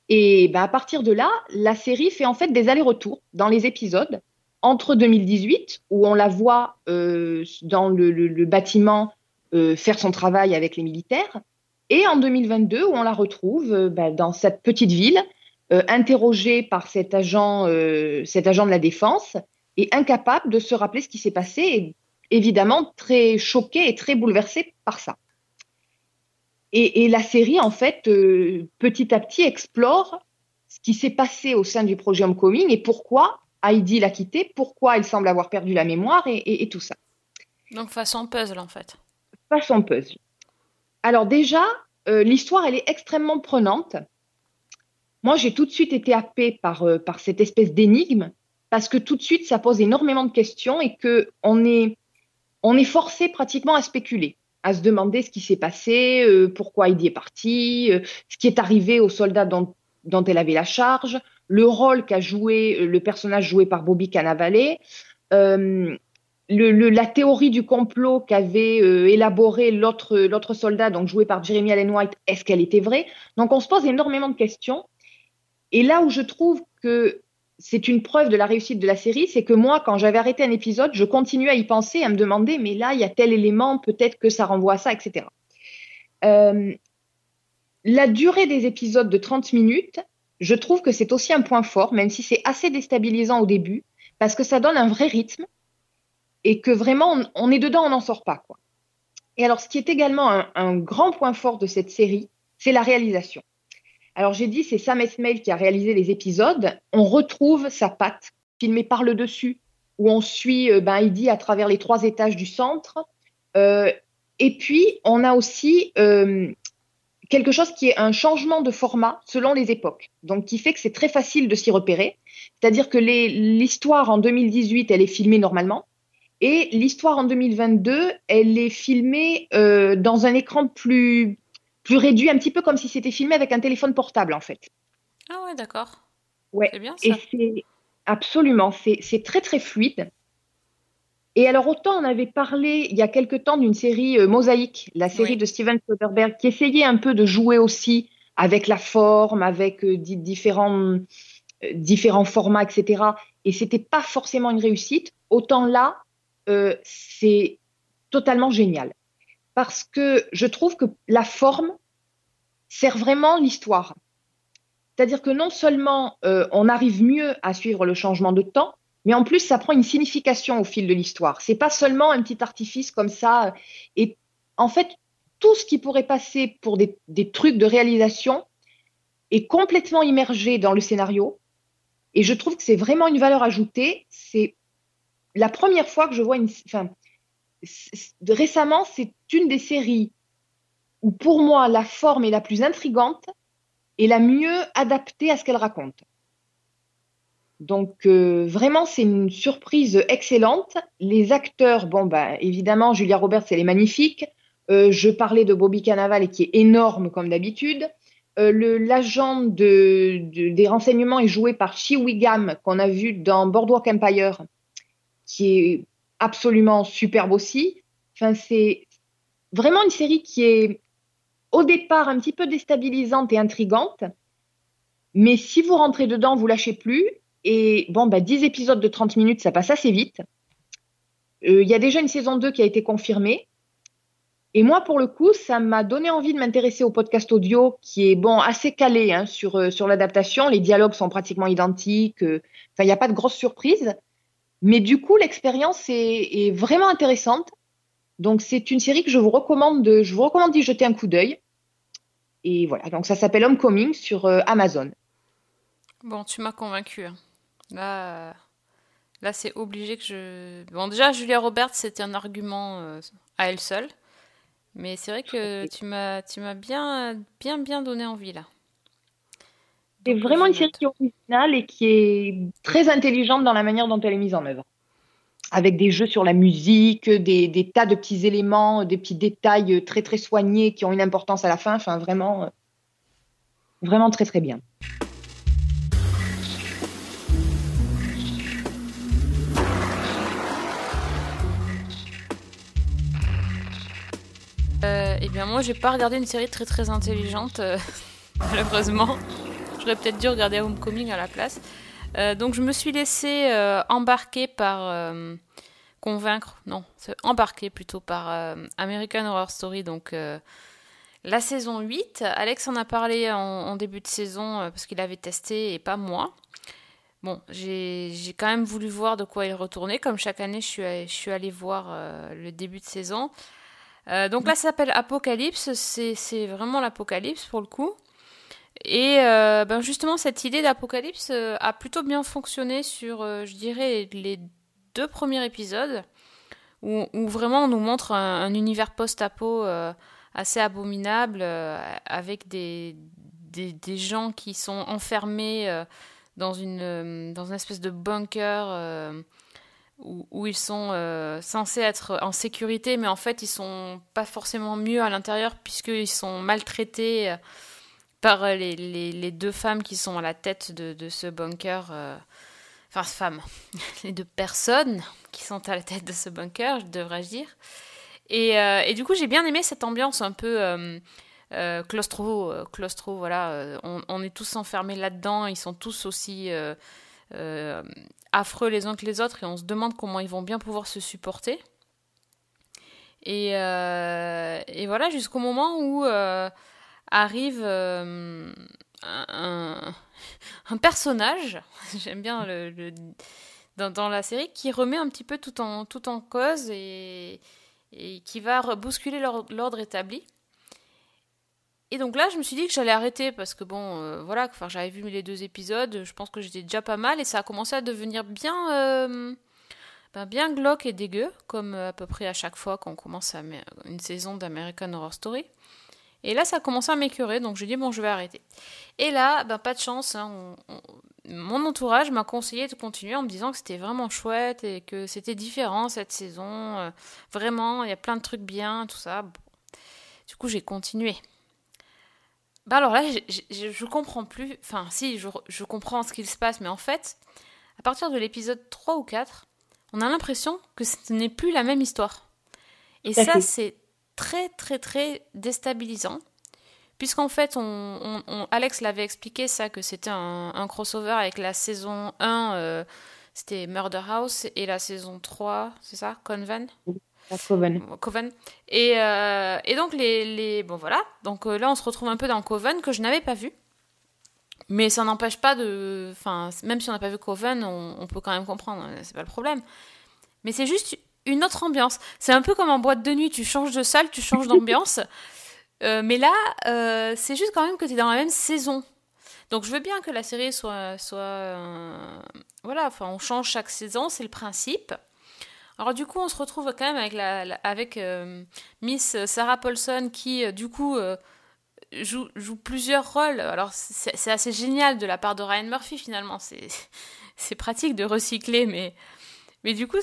Et ben, à partir de là, la série fait en fait des allers-retours dans les épisodes entre 2018, où on la voit euh, dans le, le- le bâtiment euh, faire son travail avec les militaires, et en 2022, où on la retrouve euh, ben, dans cette petite ville, euh, interrogée par cet agent, euh, cet agent de la défense, et incapable de se rappeler ce qui s'est passé, et évidemment très choquée et très bouleversée par ça. Et, et la série, en fait, euh, petit à petit, explore ce qui s'est passé au sein du projet Homecoming et pourquoi Heidi l'a quitté, pourquoi elle semble avoir perdu la mémoire et, et- et tout ça. Donc, façon puzzle, en fait. Façon puzzle. Alors déjà, euh, l'histoire, elle est extrêmement prenante. Moi, j'ai tout de suite été happée par, euh, par cette espèce d'énigme parce que tout de suite, ça pose énormément de questions et que on est, on forcé pratiquement à spéculer, à se demander ce qui s'est passé, euh, pourquoi Heidi est partie, euh, ce qui est arrivé aux soldats dont, elle avait la charge, le rôle qu'a joué le personnage joué par Bobby Cannavale, la théorie du complot qu'avait euh, élaboré l'autre l'autre soldat, donc joué par Jeremy Allen White, est-ce qu'elle était vraie? Donc on se pose énormément de questions. Et là où je trouve que c'est une preuve de la réussite de la série, c'est que moi, quand j'avais arrêté un épisode, je continuais à y penser, à me demander, mais là, il y a tel élément, peut-être que ça renvoie à ça, etc. Euh, la durée des épisodes de 30 minutes, je trouve que c'est aussi un point fort, même si c'est assez déstabilisant au début, parce que ça donne un vrai rythme et que vraiment, on, est dedans, on n'en sort pas. Quoi. Et alors, ce qui est également un, grand point fort de cette série, c'est la réalisation. Alors j'ai dit, c'est Sam Esmail qui a réalisé les épisodes. On retrouve sa patte filmée par le dessus, où on suit euh, ben, Heidi à travers les trois étages du centre. Euh, et puis, on a aussi euh, quelque chose qui est un changement de format selon les époques, donc qui fait que c'est très facile de s'y repérer. C'est-à-dire que l'histoire en 2018, elle est filmée normalement, et l'histoire en 2022, elle est filmée euh, dans un écran plus plus réduit, un petit peu comme si c'était filmé avec un téléphone portable en fait. Ah ouais, d'accord. Ouais. C'est bien Et ça. c'est absolument, c'est c'est très très fluide. Et alors autant on avait parlé il y a quelque temps d'une série euh, Mosaïque, la série Oui. de Steven Soderbergh, qui essayait un peu de jouer aussi avec la forme, avec euh, di- différents différents formats, etc. Et c'était pas forcément une réussite. Autant là, euh, c'est totalement génial parce que je trouve que la forme sert vraiment l'histoire. C'est-à-dire que non seulement euh, on arrive mieux à suivre le changement de temps, mais en plus ça prend une signification au fil de l'histoire. C'est pas seulement un petit artifice comme ça. Et en fait, tout ce qui pourrait passer pour des, des trucs de réalisation est complètement immergé dans le scénario. Et je trouve que c'est vraiment une valeur ajoutée. C'est la première fois que je vois une. Enfin, récemment, c'est une des séries où pour moi la forme est la plus intrigante et la mieux adaptée à ce qu'elle raconte. Donc euh, vraiment, c'est une surprise excellente. Les acteurs, bon bah évidemment, Julia Roberts, elle est magnifique. Euh, je parlais de Bobby Cannavale qui est énorme comme d'habitude. Euh, l'agent de, de- des renseignements est joué par Chi Wiggum qu'on a vu dans Boardwalk Empire, qui est absolument superbe aussi. Enfin, c'est vraiment une série qui est au départ un petit peu déstabilisante et intrigante, mais si vous rentrez dedans, vous lâchez plus. Et bon, bah, 10 épisodes de 30 minutes, ça passe assez vite. Euh, Il y a déjà une saison 2 qui a été confirmée. Et moi, pour le coup, ça m'a donné envie de m'intéresser au podcast audio qui est bon assez calé hein, sur, euh, sur l'adaptation. Les dialogues sont pratiquement identiques. euh, il n'y a pas de grosses surprises. Mais du coup, l'expérience est, est vraiment intéressante. Donc, c'est une série que je vous recommande de, je vous recommande d'y jeter un coup d'œil. Et voilà. Donc, ça s'appelle Homecoming sur euh, Amazon. Bon, tu m'as convaincu. hein. Là, euh, là c'est obligé que je. Bon, déjà, Julia Roberts, c'était un argument euh, à elle seule. Mais c'est vrai que tu m'as, tu m'as bien, bien, bien donné envie là. C'est vraiment une série note. qui est originale et qui est très intelligente dans la manière dont elle est mise en œuvre. Avec des jeux sur la musique, des, des tas de petits éléments, des petits détails très très soignés qui ont une importance à la fin. Enfin, vraiment, euh, vraiment très très bien. Euh, eh bien, moi, j'ai pas regardé une série très très intelligente, euh, malheureusement. J'aurais peut-être dû regarder Homecoming à la place. Euh, donc, je me suis laissée euh, embarquer par. euh, convaincre, non, embarquer plutôt par American Horror Story, donc la saison 8. Alex en a parlé en, début de saison parce qu'il avait testé et pas moi. Bon, j'ai quand même voulu voir de quoi il retournait. Comme chaque année, je suis, allée- voir le début de saison. Donc là, ça s'appelle Apocalypse. C'est vraiment l'apocalypse pour le coup. Et euh, ben justement, cette idée d'apocalypse euh, a plutôt bien fonctionné sur, euh, je dirais, les deux premiers épisodes, où, vraiment on nous montre un, un univers post-apo assez abominable, avec des, des, gens qui sont enfermés dans, une, dans une espèce de bunker où, ils sont censés être en sécurité, mais en fait ils sont pas forcément mieux à l'intérieur puisqu'ils sont maltraités par les, les, les deux femmes qui sont à la tête de, ce bunker. euh, Enfin, femmes, les deux personnes qui sont à la tête de ce bunker, devrais-je dire. Et, euh, et du coup, j'ai bien aimé cette ambiance un peu euh, euh, claustro, euh, claustro, voilà. euh, on, est tous enfermés là-dedans, ils sont tous aussi euh, euh, affreux les uns que les autres et on se demande comment ils vont bien pouvoir se supporter. Et, euh, voilà, jusqu'au moment où euh, arrive euh, un, personnage, j'aime bien le, dans, la série, qui remet un petit peu tout en, tout en cause et, qui va bousculer l'or- l'ordre établi. Et donc là, je me suis dit que j'allais arrêter parce que bon, euh, voilà, j'avais vu les deux épisodes, je pense que j'étais déjà pas mal et ça a commencé à devenir bien, euh, ben, bien glauque et dégueu, comme euh, à peu près à chaque fois qu'on commence une saison d'American Horror Story. Et là, ça a commencé à m'écœurer, donc j'ai dit bon, je vais arrêter. Et là, ben, pas de chance, hein, on- on- mon entourage m'a conseillé de continuer en me disant que c'était vraiment chouette et que c'était différent cette saison. euh, vraiment, il y a plein de trucs bien, tout ça. Bon. Du coup, j'ai continué. Bah alors là, je comprends plus. Enfin, si, je, je comprends ce qu'il se passe, mais en fait, à partir de l'épisode 3 ou 4, on a l'impression que ce n'est plus la même histoire. Et ça, c'est très, très, très déstabilisant. Puisqu'en fait, on, on- on- Alex l'avait expliqué ça, que c'était un, un crossover avec la saison 1, euh, c'était Murder House, et la saison 3, c'est ça Conven Coven. Coven. Et, euh, et donc, les, les. Bon, voilà. Donc euh, là, on se retrouve un peu dans Coven que je n'avais pas vu. Mais ça n'empêche pas de. Enfin, même si on n'a pas vu Coven, on, on peut quand même comprendre. hein, C'est pas le problème. Mais c'est juste une autre ambiance. C'est un peu comme en boîte de nuit. Tu changes de salle, tu changes d'ambiance. Euh, mais là, euh, c'est juste quand même que tu es dans la même saison. Donc je veux bien que la série soit. soit euh, voilà, enfin, on change chaque saison, c'est le principe. Alors du coup, on se retrouve quand même avec, la, la- avec Miss Sarah Paulson qui, du coup, joue, joue plusieurs rôles. Alors c'est assez génial de la part de Ryan Murphy finalement. C'est pratique de recycler, mais, mais du coup,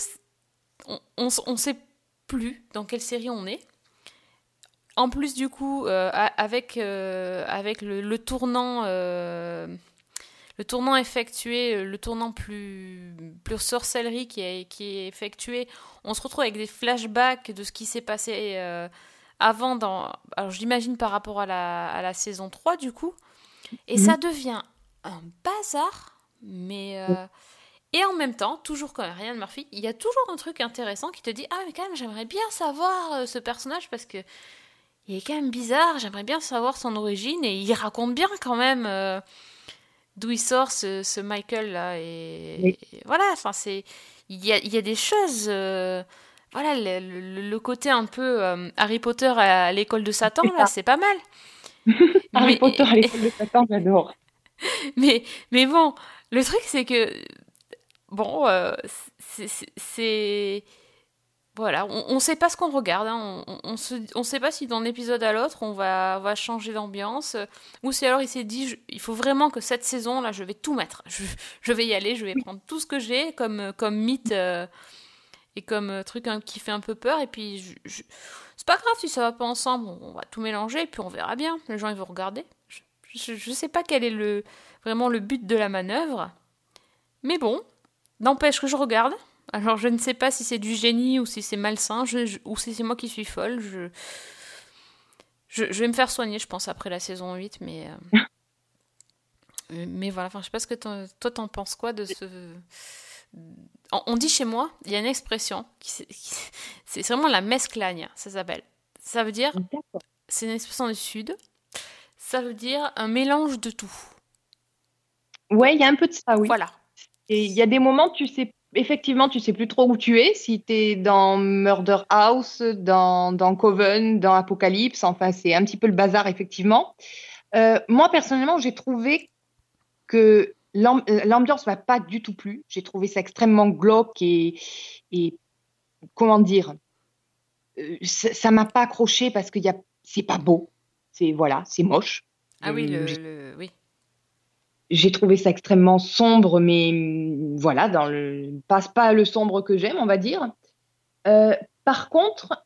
on, on sait plus dans quelle série on est. En plus, du coup, euh, avec, euh, avec le, le tournant, euh, le tournant effectué, le tournant plus, plus sorcellerie qui est, qui est effectué, on se retrouve avec des flashbacks de ce qui s'est passé avant dans. Alors, j'imagine par rapport à la, à la saison 3, du coup. Et Mhm. ça devient un bazar, mais. Et en même temps, toujours comme Ryan Murphy, il y a toujours un truc intéressant qui te dit Ah, mais quand même, j'aimerais bien savoir euh, ce personnage parce que il est quand même bizarre, j'aimerais bien savoir son origine et il raconte bien quand même euh, d'où il sort ce, ce Michael là. Et, Oui. et voilà, enfin, c'est. Il y a, y a des choses. euh, voilà, le, le- le côté un peu Harry Potter à l'école de Satan, C'est là, c'est pas mal. Harry Mais- Potter à l'école de Satan, j'adore. mais, mais bon, le truc c'est que bon, euh, c'est- voilà, on, on sait pas ce qu'on regarde, hein. on, on sait pas si d'un épisode à l'autre on va, on va changer d'ambiance, ou si alors il s'est dit, je- il faut vraiment que cette saison là, je vais tout mettre, je, je vais y aller, je vais prendre tout ce que j'ai comme, comme mythe euh, et comme euh, truc hein, qui fait un peu peur, et puis je- c'est pas grave si ça va pas ensemble, on, va tout mélanger, et puis on verra bien, les gens ils vont regarder. Je, je sais pas quel est le, vraiment le but de la manœuvre. Mais bon, n'empêche que je regarde. Alors je ne sais pas si c'est du génie ou si c'est malsain, je- je- ou si c'est moi qui suis folle. Je... Je, je vais me faire soigner, je pense, après la saison 8, mais... euh, euh, Mais voilà, enfin, je sais pas ce que toi t'en penses quoi de ce... On dit chez moi, il y a une expression, qui, c'est- qui- c'est c'est vraiment la mesclagne, ça s'appelle. Ça veut dire, c'est une expression du Sud, ça veut dire un mélange de tout. Ouais, il y a un peu de ça, oui. Voilà. Et il y a des moments, tu sais, effectivement, tu sais plus trop où tu es, si tu es dans Murder House, dans, dans Coven, dans Apocalypse, enfin, c'est un petit peu le bazar, effectivement. Euh, moi, personnellement, j'ai trouvé que l'am- euh, l'ambiance m'a pas du tout plu. J'ai trouvé ça extrêmement glauque et, et comment dire, euh, ça ça m'a pas accroché parce que c'est pas beau. C'est voilà, c'est moche. Ah oui, Euh, le, j'ai- le- oui. J'ai trouvé ça extrêmement sombre, mais hum, voilà, dans le passe pas le sombre que j'aime, on va dire. Euh, par contre,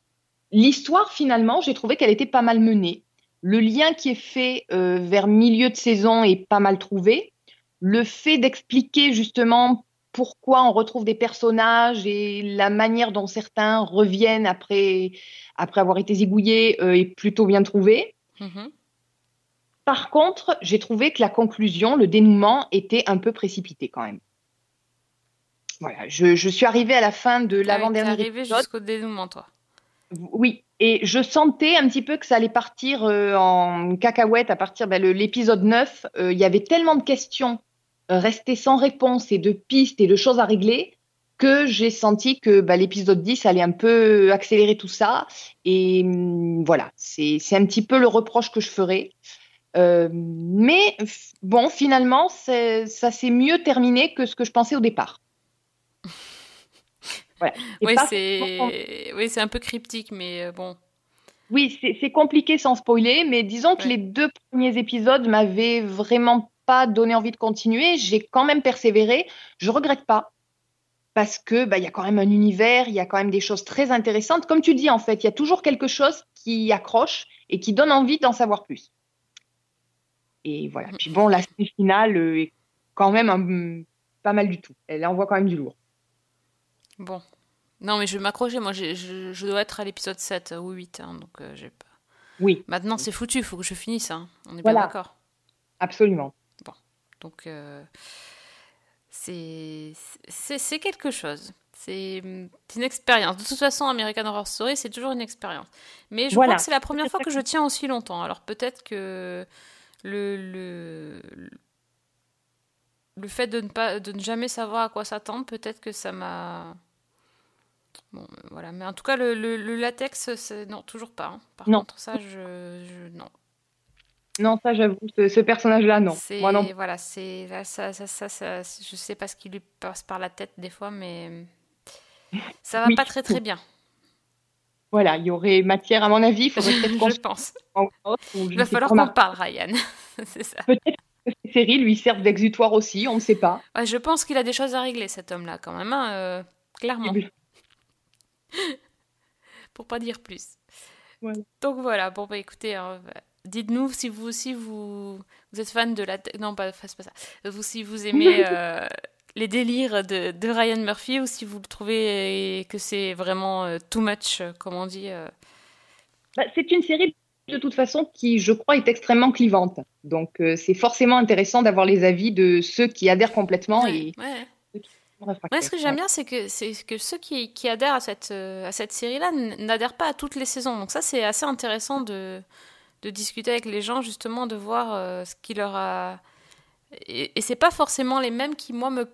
l'histoire finalement, j'ai trouvé qu'elle était pas mal menée. Le lien qui est fait euh, vers milieu de saison est pas mal trouvé. Le fait d'expliquer justement pourquoi on retrouve des personnages et la manière dont certains reviennent après, après avoir été zigouillés euh, est plutôt bien trouvé. Mhm. Par contre, j'ai trouvé que la conclusion, le dénouement, était un peu précipité quand même. Voilà, je, je suis arrivée à la fin de l'avant-dernier arrivé épisode. jusqu'au dénouement, toi. Oui, et je sentais un petit peu que ça allait partir euh, en cacahuète à partir de l'épisode 9. Euh, Il y avait tellement de questions euh, restées sans réponse et de pistes et de choses à régler que j'ai senti que bah, l'épisode 10 allait un peu accélérer tout ça. Et hum, voilà, c'est c'est un petit peu le reproche que je ferais. Euh, mais bon, finalement, ça s'est mieux terminé que ce que je pensais au départ. Voilà. Oui, c'est oui, un peu cryptique, mais euh, bon. Oui, c'est compliqué sans spoiler, mais disons que Ouais. les deux premiers épisodes m'avaient vraiment pas donné envie de continuer. J'ai quand même persévéré. Je regrette pas parce que bah il y a quand même un univers, il y a quand même des choses très intéressantes. Comme tu dis en fait, il y a toujours quelque chose qui accroche et qui donne envie d'en savoir plus. Et voilà. Puis bon, la finale euh, est quand même un- pas mal du tout. Elle envoie quand même du lourd. Bon. Non, mais je vais m'accrocher. Moi, je, je dois être à l'épisode 7 ou 8. hein, donc, euh, j'ai pas... Oui, Maintenant, c'est foutu. Il faut que je finisse. hein. On est Voilà. bien d'accord. absolument. Donc, euh, c'est c'est quelque chose. C'est c'est une expérience. De toute façon, American Horror Story, c'est toujours une expérience. Mais je Voilà. crois que c'est la première fois que je tiens aussi longtemps. Alors peut-être que le, le, le fait de ne, pas, de ne jamais savoir à quoi s'attendre, peut-être que ça m'a... Bon, euh, voilà. Mais en tout cas, le, le, le latex, c'est... non, toujours pas. hein. Par Non. contre, ça, je, je- non. Non, ça, j'avoue, ce, ce personnage-là, non. C'est Moi non. voilà, c'est là, ça, ça, ça, ça- je sais pas ce qui lui passe par la tête des fois, mais ça va Oui. pas très très bien, Voilà, il y aurait matière, à mon avis. Il faudrait peut-être qu'on je se pense. en autre, ou je Il va falloir qu'on parle, Ryan. c'est ça. Peut-être que ces séries lui servent d'exutoire aussi, on ne sait pas. Ouais, je pense qu'il a des choses à régler, cet homme-là, quand même, hein, euh, clairement, pour pas dire plus. Voilà. Donc voilà, bon bah écoutez, hein, dites-nous si vous aussi vous, vous êtes fan de la... Non, pas, pas ça. Vous, si vous aimez euh, les délires de, de Ryan Murphy ou si vous trouvez que c'est vraiment euh, too much, euh, comme on dit. euh. Bah, c'est une série de toute façon qui, je crois, est extrêmement clivante. Donc, euh, c'est forcément intéressant d'avoir les avis de ceux qui adhèrent complètement Ouais, et ouais. réfractaires. Moi, ce que j'aime bien, c'est que, c'est que ceux qui, qui adhèrent à cette, à cette série-là n'adhèrent pas à toutes les saisons. Donc ça, c'est assez intéressant de, de discuter avec les gens, justement, de voir euh, ce qui leur a... Et, et c'est pas forcément les mêmes qui, moi, me,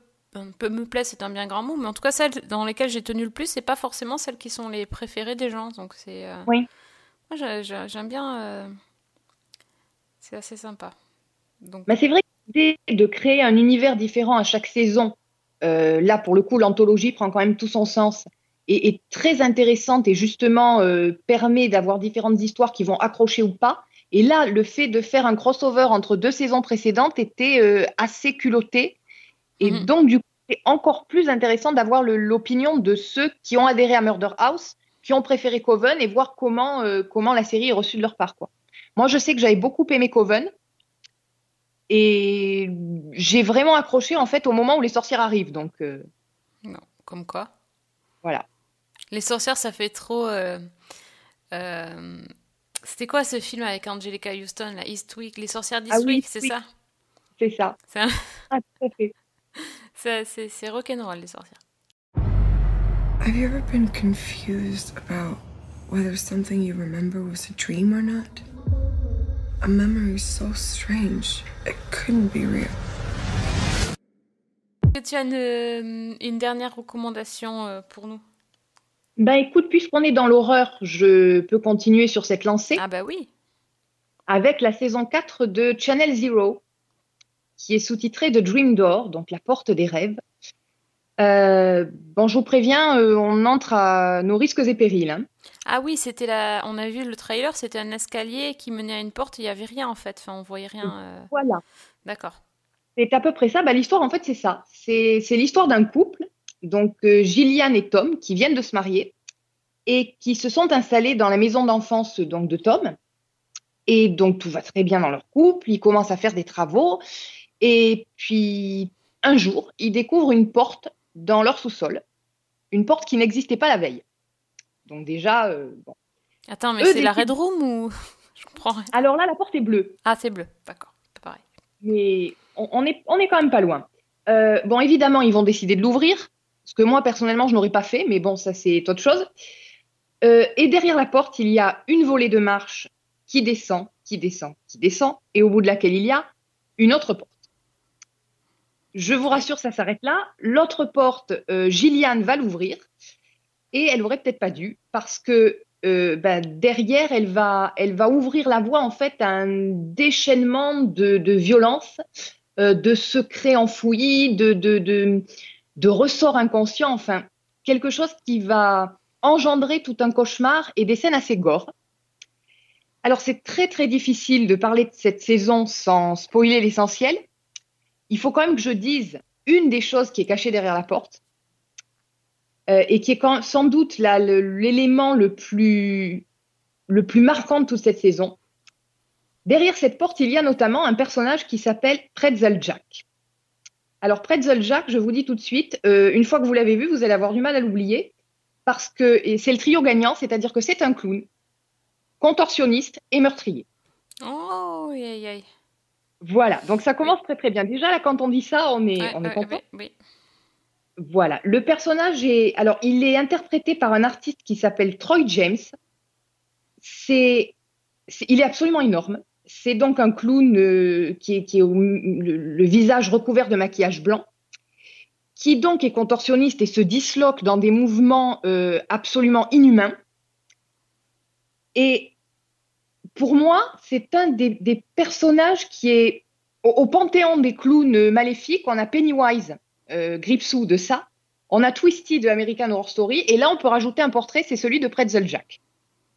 peu me plaisent, c'est un bien grand mot, mais en tout cas, celles dans lesquelles j'ai tenu le plus, c'est pas forcément celles qui sont les préférées des gens. Donc c'est... euh, Oui. Moi, j'ai- j'ai- j'aime bien... euh, C'est assez sympa. Donc, Mais c'est vrai que l'idée de créer un univers différent à chaque saison, euh, là, pour le coup, l'anthologie prend quand même tout son sens et est très intéressante et justement permet d'avoir différentes histoires qui vont accrocher ou pas. Et là, le fait de faire un crossover entre deux saisons précédentes était assez culotté. Et Mhm. donc, du coup, c'est encore plus intéressant d'avoir l'opinion de ceux qui ont adhéré à Murder House, qui ont préféré Coven et voir comment, euh, comment la série est reçue de leur part. Quoi. Moi, je sais que j'avais beaucoup aimé Coven. Et j'ai vraiment accroché en fait au moment où les sorcières arrivent. Donc euh, non, comme quoi. voilà. Les sorcières, ça fait trop. euh, C'était quoi ce film avec Angelica Houston, la Eastwick Les sorcières Ah oui, d'Eastwick, c'est oui. ça? C'est ça. C'est un- Ah, tout à fait. C'est c'est- c'est rock'n'roll, les sorcières. Have you ever been confused about whether something you remember was a dream or not? A memory so strange, it couldn't be real. Est-ce que tu as une, une dernière recommandation euh, pour nous? Ben écoute, puisqu'on est dans l'horreur, je peux continuer sur cette lancée Ah bah oui. avec la saison 4 de Channel Zero, qui est sous-titrée de Dream Door, donc la porte des rêves. Euh, bon, je vous préviens, euh, on entre à nos risques et périls. hein. Ah oui, c'était la. On a vu le trailer, c'était un escalier qui menait à une porte, il n'y avait rien en fait. Enfin, on voyait rien. euh, Voilà. D'accord. C'est à peu près ça. Bah, l'histoire, en fait, c'est ça. C'est l'histoire d'un couple, donc Gillian et Tom, qui viennent de se marier et qui se sont installés dans la maison d'enfance donc de Tom. Et donc tout va très bien dans leur couple. Ils commencent à faire des travaux. Et puis un jour, ils découvrent une porte dans leur sous-sol, une porte qui n'existait pas la veille. Donc déjà, euh, bon. Attends, mais c'est la Red Room ou? Je comprends rien. Alors là, la porte est bleue. Ah, c'est bleu, d'accord. Pas pareil. mais on, on est, on est quand même pas loin. Euh, bon, évidemment, ils vont décider de l'ouvrir, ce que moi, personnellement, je n'aurais pas fait, mais bon, ça, c'est autre chose. Euh, et derrière la porte, il y a une volée de marche qui descend, qui descend, qui descend, et au bout de laquelle il y a une autre porte. Je vous rassure, ça s'arrête là. L'autre porte, euh, Gilliane va l'ouvrir, et elle aurait peut-être pas dû, parce que euh, ben, derrière, elle va, elle va ouvrir la voie en fait à un déchaînement de, de violence, euh, de secrets enfouis, de, de, de, de ressorts inconscients, enfin, quelque chose qui va engendrer tout un cauchemar et des scènes assez gore. Alors, c'est très très difficile de parler de cette saison sans spoiler l'essentiel. Il faut quand même que je dise une des choses qui est cachée derrière la porte euh, et qui est sans doute l'élément le plus, le plus marquant de toute cette saison. Derrière cette porte, il y a notamment un personnage qui s'appelle Pretzel Jack. Alors Pretzel Jack, je vous dis tout de suite, euh, une fois que vous l'avez vu, vous allez avoir du mal à l'oublier parce que c'est le trio gagnant, c'est-à-dire que c'est un clown, contorsionniste et meurtrier. Oh, aïe, aïe. Voilà, donc ça commence très très bien. Déjà là, quand on dit ça, on est, Ouais, on est content. oui. Voilà, le personnage est, alors il est interprété par un artiste qui s'appelle Troy James. C'est, c'est- il est absolument énorme. C'est donc un clown euh, qui est, qui est au- le, le visage recouvert de maquillage blanc, qui donc est contorsionniste et se disloque dans des mouvements euh, absolument inhumains. Et pour moi, c'est un des, des personnages qui est au, au panthéon des clowns maléfiques. On a Pennywise, euh, Gripsou de ça. On a Twisty de American Horror Story. Et là, on peut rajouter un portrait, c'est celui de Pretzel Jack.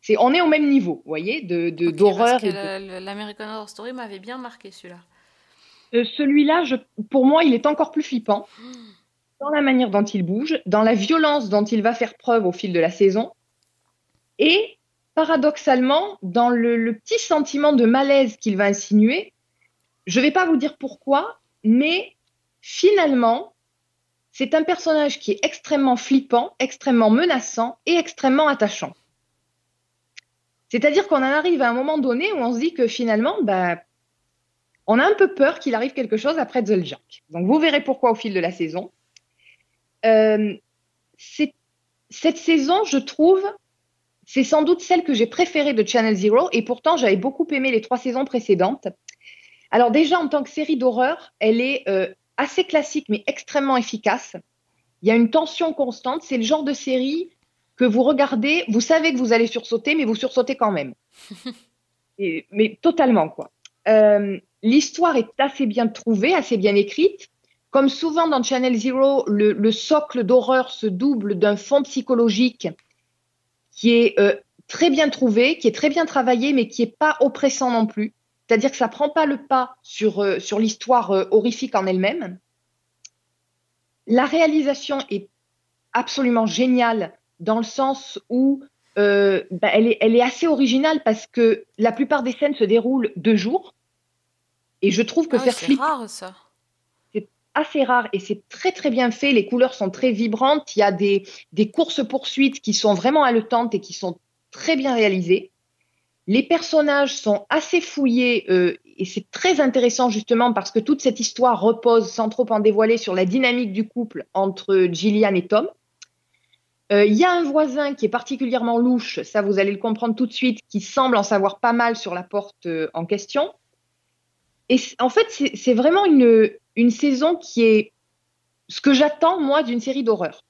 C'est, on est au même niveau, vous voyez, de, d'horreur. de- L'American Horror Story m'avait bien marqué celui-là. Euh, celui-là, je, pour moi, il est encore plus flippant dans la manière dont il bouge, dans la violence dont il va faire preuve au fil de la saison, et paradoxalement, dans le, petit sentiment de malaise qu'il va insinuer. Je ne vais pas vous dire pourquoi, mais finalement, c'est un personnage qui est extrêmement flippant, extrêmement menaçant et extrêmement attachant. C'est-à-dire qu'on en arrive à un moment donné où on se dit que finalement, bah, on a un peu peur qu'il arrive quelque chose après Jack. Donc vous verrez pourquoi au fil de la saison. Euh, cette saison, je trouve, c'est sans doute celle que j'ai préférée de Channel Zero et pourtant j'avais beaucoup aimé les trois saisons précédentes. Alors déjà en tant que série d'horreur, elle est euh, assez classique mais extrêmement efficace. Il y a une tension constante. C'est le genre de série que vous regardez, vous savez que vous allez sursauter, mais vous sursautez quand même. Et- mais totalement quoi. Euh, L'histoire est assez bien trouvée, assez bien écrite. Comme souvent dans Channel Zero, le, le socle d'horreur se double d'un fond psychologique qui est euh, très bien trouvé, qui est très bien travaillé, mais qui est pas oppressant non plus. C'est-à-dire que ça prend pas le pas sur, euh, sur l'histoire euh, horrifique en elle-même. La réalisation est absolument géniale dans le sens où euh, bah, elle, est, elle est assez originale parce que la plupart des scènes se déroulent deux jours. Et je trouve que Ah faire c'est rare ça. Assez rare et c'est très très bien fait. Les couleurs sont très vibrantes. Il y a des, des courses-poursuites qui sont vraiment haletantes et qui sont très bien réalisées. Les personnages sont assez fouillés euh, et c'est très intéressant justement parce que toute cette histoire repose, sans trop en dévoiler, sur la dynamique du couple entre Gillian et Tom. Euh, Il y a un voisin qui est particulièrement louche, ça vous allez le comprendre tout de suite, qui semble en savoir pas mal sur la porte euh, en question. Et en fait, c'est vraiment une, une saison qui est ce que j'attends, moi, d'une série d'horreur.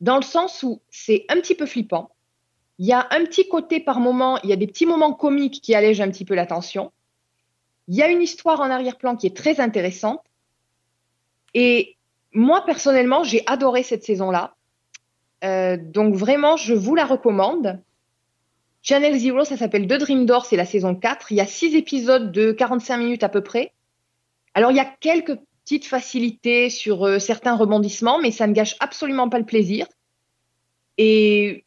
Dans le sens où c'est un petit peu flippant. Il y a un petit côté par moment, il y a des petits moments comiques qui allègent un petit peu la tension. Il y a une histoire en arrière-plan qui est très intéressante. Et moi, personnellement, j'ai adoré cette saison-là. Euh, donc vraiment, je vous la recommande. Channel Zero, ça s'appelle The Dream Door, c'est la saison 4. Il y a six épisodes de 45 minutes à peu près. Alors, il y a quelques petites facilités sur euh, certains rebondissements, mais ça ne gâche absolument pas le plaisir. Et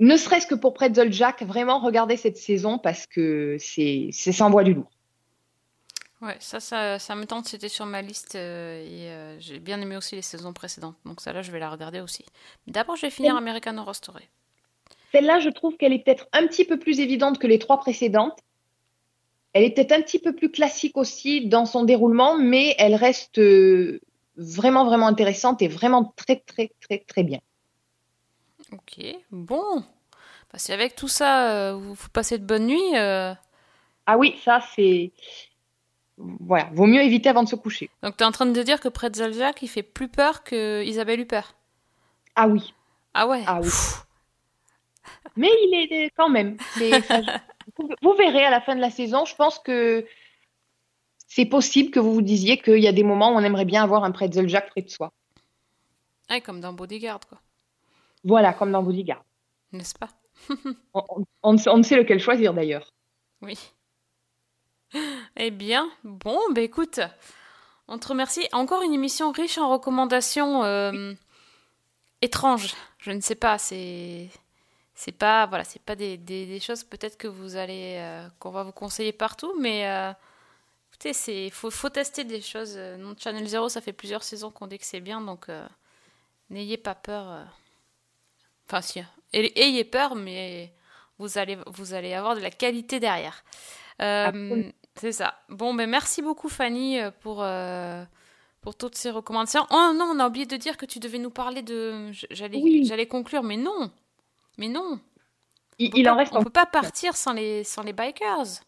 ne serait-ce que pour Pretzel Jack, vraiment regardez cette saison parce que c'est sans voix du lourd. Ouais, ça, ça, ça me tente. C'était sur ma liste euh, et euh, j'ai bien aimé aussi les saisons précédentes. Donc ça, là, je vais la regarder aussi. D'abord, je vais finir American Horror Story. Celle-là, je trouve qu'elle est peut-être un petit peu plus évidente que les trois précédentes. Elle est peut-être un petit peu plus classique aussi dans son déroulement, mais elle reste euh, vraiment, vraiment intéressante et vraiment très, très, très, très bien. Ok, bon. Bah, si avec tout ça, euh, vous, vous passez de bonnes nuits. euh, Ah oui, ça, c'est. Voilà, vaut mieux éviter avant de se coucher. Donc, tu es en train de dire que Pretzel Jack, il fait plus peur que Isabelle Huppert. Ah oui, Ah ouais Ah oui. Pfff. mais il est quand même. ça- vous verrez à la fin de la saison, je pense que c'est possible que vous vous disiez qu'il y a des moments où on aimerait bien avoir un Pretzel Jack près de soi. Ouais, comme dans Bodyguard, quoi. Voilà, comme dans Bodyguard. N'est-ce pas? On, on- on ne sait- on ne sait lequel choisir d'ailleurs. Oui. Eh bien, bon, bah écoute, on te remercie. Encore une émission riche en recommandations euh, étranges. Je ne sais pas, c'est c'est pas voilà, c'est pas des, des, des choses peut-être que vous allez euh, qu'on va vous conseiller partout, mais euh, écoutez, c'est faut faut tester des choses. Euh, Non Channel Zero, ça fait plusieurs saisons qu'on dit que c'est bien, donc euh, n'ayez pas peur. Enfin si, ay- ayez peur, mais vous allez vous allez avoir de la qualité derrière. C'est ça. Bon, ben merci beaucoup Fanny pour pour toutes ces recommandations. Oh non, on a oublié de dire que tu devais nous parler de. J'allais Oui. j'allais conclure, mais non, mais non. Il, en reste On en peut pas partir sans les, sans les bikers.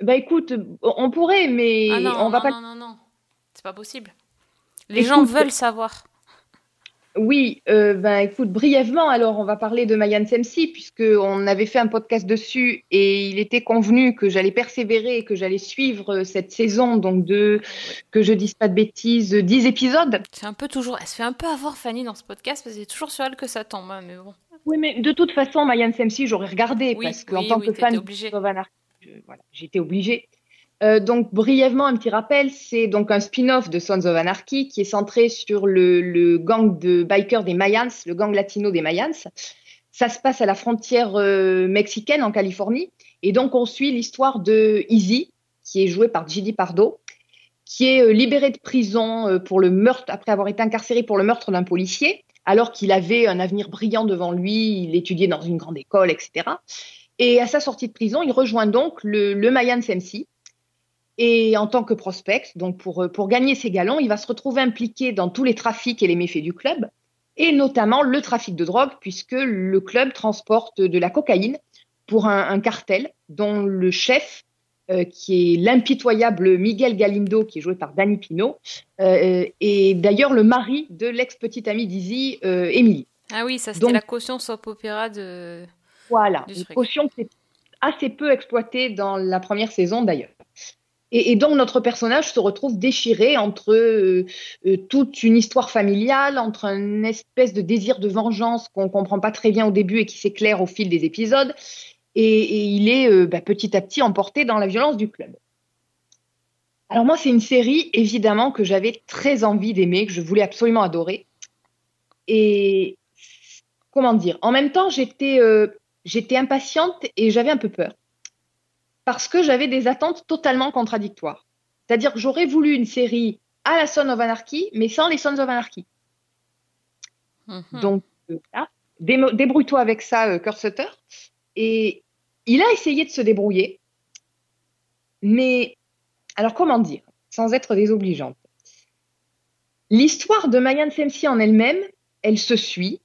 Bah écoute, on pourrait, mais ah non, on va non, pas. non, non, non. C'est pas possible. Les gens veulent savoir. Oui, euh, ben écoute, brièvement, alors on va parler de Mayan Semsi, puisqu'on avait fait un podcast dessus et il était convenu que j'allais persévérer que j'allais suivre euh, cette saison, donc de, que je dise pas de bêtises, 10 épisodes. C'est un peu toujours. Elle se fait un peu avoir Fanny dans ce podcast parce que c'est toujours sur elle que ça tombe. hein, mais bon. Oui, mais de toute façon, Mayan Semsi, j'aurais regardé, Oui, parce qu'en oui, tant oui, que fan de voilà, j'étais obligée. Euh, donc, brièvement, un petit rappel, c'est donc un spin-off de Sons of Anarchy qui est centré sur le, le gang de bikers des Mayans, le gang latino des Mayans. Ça se passe à la frontière euh, mexicaine en Californie. Et donc, on suit l'histoire de Easy, qui est joué par Gigi Pardo, qui est euh, libéré de prison euh, pour le meurtre, après avoir été incarcéré pour le meurtre d'un policier, alors qu'il avait un avenir brillant devant lui, il étudiait dans une grande école, etc. Et à sa sortie de prison, il rejoint donc le Mayans MC. Et en tant que prospect, donc pour, euh, pour gagner ses galons, il va se retrouver impliqué dans tous les trafics et les méfaits du club, et notamment le trafic de drogue, puisque le club transporte de la cocaïne pour un, un cartel dont le chef, euh, qui est l'impitoyable Miguel Galindo, qui est joué par Danny Pino, euh, est d'ailleurs le mari de l'ex-petite amie d'Izzy, euh, Emily. Ah oui, ça c'était la caution soap opéra de. Voilà, une truc. potion qui est assez peu exploitée dans la première saison d'ailleurs. Et, donc notre personnage se retrouve déchiré entre euh, euh, toute une histoire familiale, entre un espèce de désir de vengeance qu'on comprend pas très bien au début et qui s'éclaire au fil des épisodes, et, il est euh, bah, petit à petit emporté dans la violence du club. Alors moi, c'est une série évidemment que j'avais très envie d'aimer, que je voulais absolument adorer. Et comment dire? En même temps, j'étais impatiente et j'avais un peu peur. Parce que j'avais des attentes totalement contradictoires. C'est-à-dire que j'aurais voulu une série à la Son of Anarchy, mais sans les Sons of Anarchy. Mhm. Donc, euh, débrouille-toi avec ça, euh, Kurt Sutter. Et il a essayé de se débrouiller. Mais, alors comment dire, sans être désobligeante? L'histoire de Mayan Semsi en elle-même, elle se suit.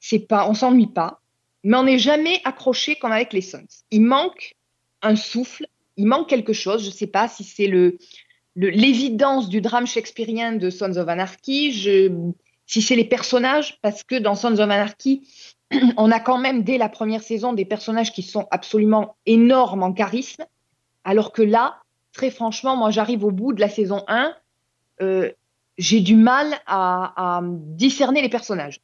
C'est pas, on s'ennuie pas, mais on n'est jamais accroché comme avec les Sons. Il manque un souffle, il manque quelque chose. Je sais pas si c'est l'évidence du drame shakespearien de Sons of Anarchy, si c'est les personnages, parce que dans Sons of Anarchy, on a quand même dès la première saison des personnages qui sont absolument énormes en charisme, alors que là, très franchement, moi j'arrive au bout de la saison 1, euh, j'ai du mal à discerner les personnages.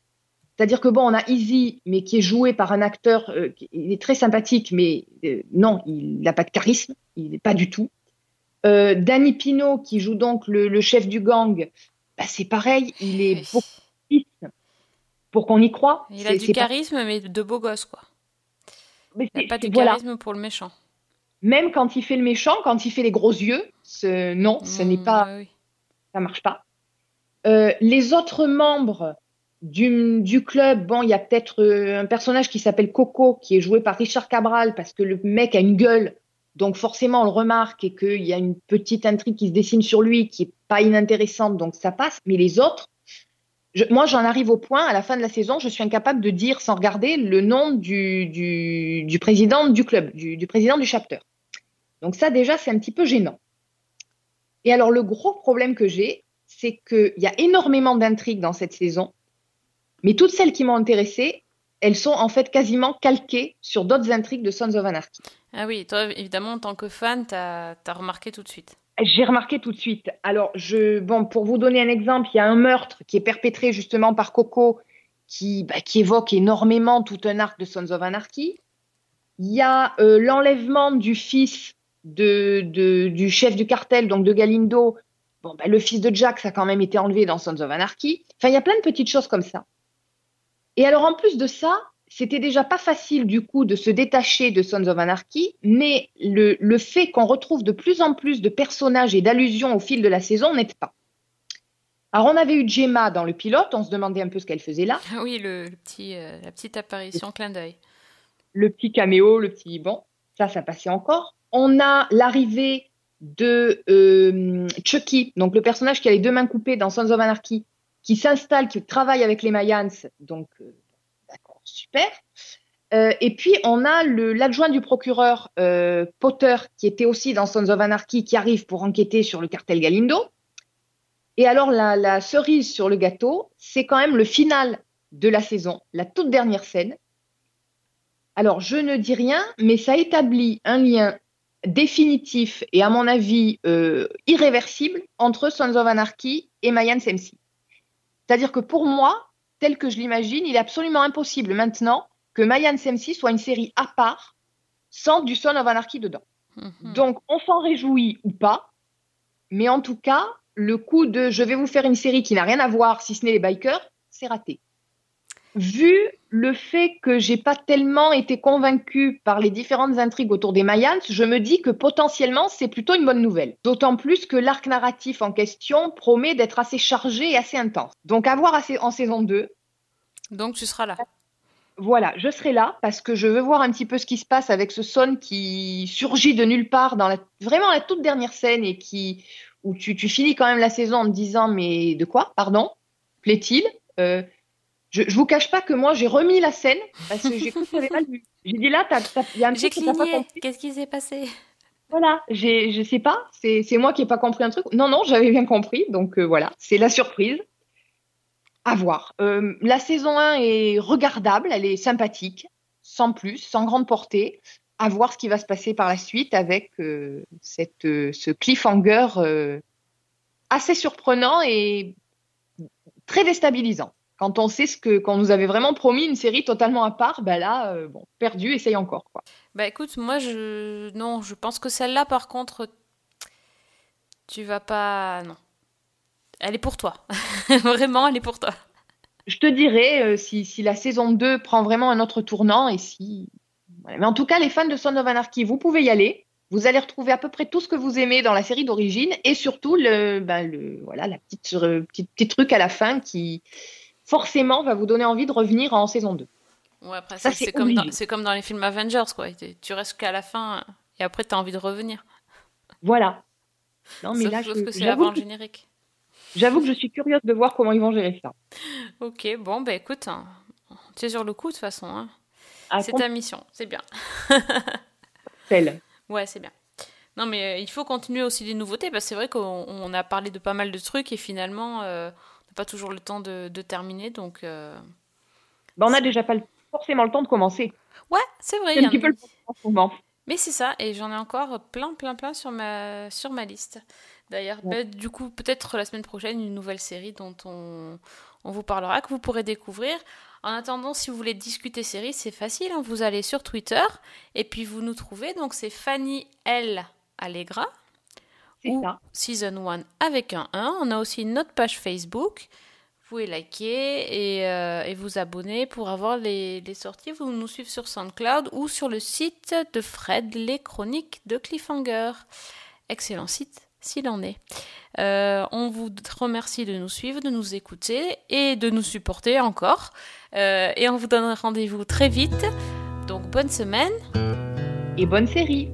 C'est-à-dire que bon, on a Easy, mais qui est joué par un acteur, euh, qui il est très sympathique, mais euh, non, il n'a pas de charisme, il n'est pas du tout. Euh, Danny Pino, qui joue donc le, le chef du gang, bah, c'est pareil, il est Oui. beaucoup pour qu'on y croit. Il a du pas- charisme, mais de beau gosse, quoi. mais Il n'a pas voilà. charisme pour le méchant. Même quand il fait le méchant, quand il fait les gros yeux, ce- non, ce n'est Mm, pas, oui. ça marche pas. Euh, les autres membres du, du club, bon, il y a peut-être euh, un personnage qui s'appelle Coco, qui est joué par Richard Cabral, parce que le mec a une gueule, donc forcément on le remarque et qu'il y a une petite intrigue qui se dessine sur lui qui est pas inintéressante, donc ça passe. Mais les autres, je- moi j'en arrive au point, à la fin de la saison, je suis incapable de dire sans regarder le nom du, du, du président du club, du, du président du chapter. Donc ça déjà, c'est un petit peu gênant. Et alors le gros problème que j'ai, c'est qu'il y a énormément d'intrigues dans cette saison, mais toutes celles qui m'ont intéressée, elles sont en fait quasiment calquées sur d'autres intrigues de Sons of Anarchy. Ah oui, toi, évidemment, en tant que fan, t'as as remarqué tout de suite. J'ai remarqué tout de suite. Alors, je, bon, pour vous donner un exemple, il y a un meurtre qui est perpétré justement par Coco, qui, bah, qui évoque énormément tout un arc de Sons of Anarchy. Il y a euh, l'enlèvement du fils de, de- du chef du cartel, donc de Galindo. Bon, bah, le fils de Jack, ça a quand même été enlevé dans Sons of Anarchy. Enfin, il y a plein de petites choses comme ça. Et alors, en plus de ça, c'était déjà pas facile du coup de se détacher de Sons of Anarchy, mais le, le fait qu'on retrouve de plus en plus de personnages et d'allusions au fil de la saison n'aide pas. Alors, on avait eu Gemma dans le pilote, on se demandait un peu ce qu'elle faisait là. Ah oui, le, le petit, euh, la petite apparition, clin d'œil. le petit caméo, le petit bon, ça, ça passait encore. On a l'arrivée de euh, Chucky, donc le personnage qui a les deux mains coupées dans Sons of Anarchy, qui s'installe, qui travaille avec les Mayans, donc euh, d'accord, super. Euh, et puis on a l'adjoint du procureur euh, Potter, qui était aussi dans Sons of Anarchy, qui arrive pour enquêter sur le cartel Galindo. Et alors la, la cerise sur le gâteau, c'est quand même le final de la saison, la toute dernière scène, alors, je ne dis rien, mais ça établit un lien définitif et, à mon avis, euh, irréversible entre Sons of Anarchy et Mayans MC. C'est-à-dire que pour moi, tel que je l'imagine, il est absolument impossible maintenant que Mayans MC soit une série à part sans du Son of Anarchy dedans. Mhm. Donc, on s'en réjouit ou pas, mais en tout cas, le coup de je vais vous faire une série qui n'a rien à voir, si ce n'est les bikers, c'est raté. Vu le fait que j'ai pas tellement été convaincue par les différentes intrigues autour des Mayans, je me dis que potentiellement c'est plutôt une bonne nouvelle. D'autant plus que l'arc narratif en question promet d'être assez chargé et assez intense. Donc à voir en saison 2. Donc tu seras là. Voilà, je serai là parce que je veux voir un petit peu ce qui se passe avec ce son qui surgit de nulle part dans la, vraiment la toute dernière scène et qui où tu, tu finis quand même la saison en te disant mais de quoi, pardon, plaît-il? Euh, je, je vous cache pas que moi j'ai remis la scène parce que j'ai cru que j'avais mal vu. J'ai dit là, il y a un truc que pas compris. Qu'est-ce qui s'est passé? Voilà, j'ai, je sais pas, c'est, c'est moi qui ai pas compris un truc. Non, non, j'avais bien compris, donc euh, voilà, c'est la surprise. À voir. Euh, la saison 1 est regardable, elle est sympathique, sans plus, sans grande portée. À voir ce qui va se passer par la suite avec euh, cette, euh, ce cliffhanger euh, assez surprenant et très déstabilisant. Quand on sait ce que, qu'on nous avait vraiment promis une série totalement à part, ben là, euh, bon, perdu, essaye encore, quoi. Bah écoute, moi je non, je pense que celle-là par contre tu vas pas non. Elle est pour toi. Vraiment, elle est pour toi. je te dirai euh, si, si la saison 2 prend vraiment un autre tournant et si. voilà. Mais en tout cas, les fans de Son of Anarchy, vous pouvez y aller. Vous allez retrouver à peu près tout ce que vous aimez dans la série d'origine et surtout le, ben, le, voilà, la petite, euh, petite, petit truc à la fin qui forcément va vous donner envie de revenir en saison 2. Ouais, après Ça, c'est comme dans, comme les films Avengers quoi. Tu- restes qu'à la fin et après tu as envie de revenir. Voilà. Non, mais Sauf, là, je- que c'est j'avoue avant le que, générique. j'avoue que je suis curieuse de voir comment ils vont gérer ça. Ok, bon bah écoute, hein, tu es sur le coup de toute façon. hein. C'est ta mission, c'est bien. Comptel. Ouais, c'est bien. Non, mais euh, il faut continuer aussi des nouveautés, parce que c'est vrai qu'on on a parlé de pas mal de trucs et finalement, euh, n'a pas toujours le temps de, de terminer. Donc, euh, Ben, on n'a déjà pas le- forcément le temps de commencer. ouais, c'est vrai. C'est un petit peu le problème en ce moment. Mais c'est ça, et j'en ai encore plein, plein, plein sur ma, sur ma liste. D'ailleurs, Ouais. bah, du coup, peut-être la semaine prochaine, une nouvelle série dont on, on vous parlera, que vous pourrez découvrir. En attendant, si vous voulez discuter série, c'est facile. hein, vous allez sur Twitter et puis vous nous trouvez. Donc, c'est Fanny L. Allegra. C'est ou ça. Season 1 avec un 1. On a aussi notre page Facebook. Vous pouvez liker et, euh, et vous abonner pour avoir les, les sorties. Vous nous suivez sur SoundCloud ou sur le site de Fred, les chroniques de Cliffhanger. Excellent site, s'il en est. Euh, on vous remercie de nous suivre, de nous écouter et de nous supporter encore. Euh, et on vous donne rendez-vous très vite. Donc bonne semaine. Et bonne série.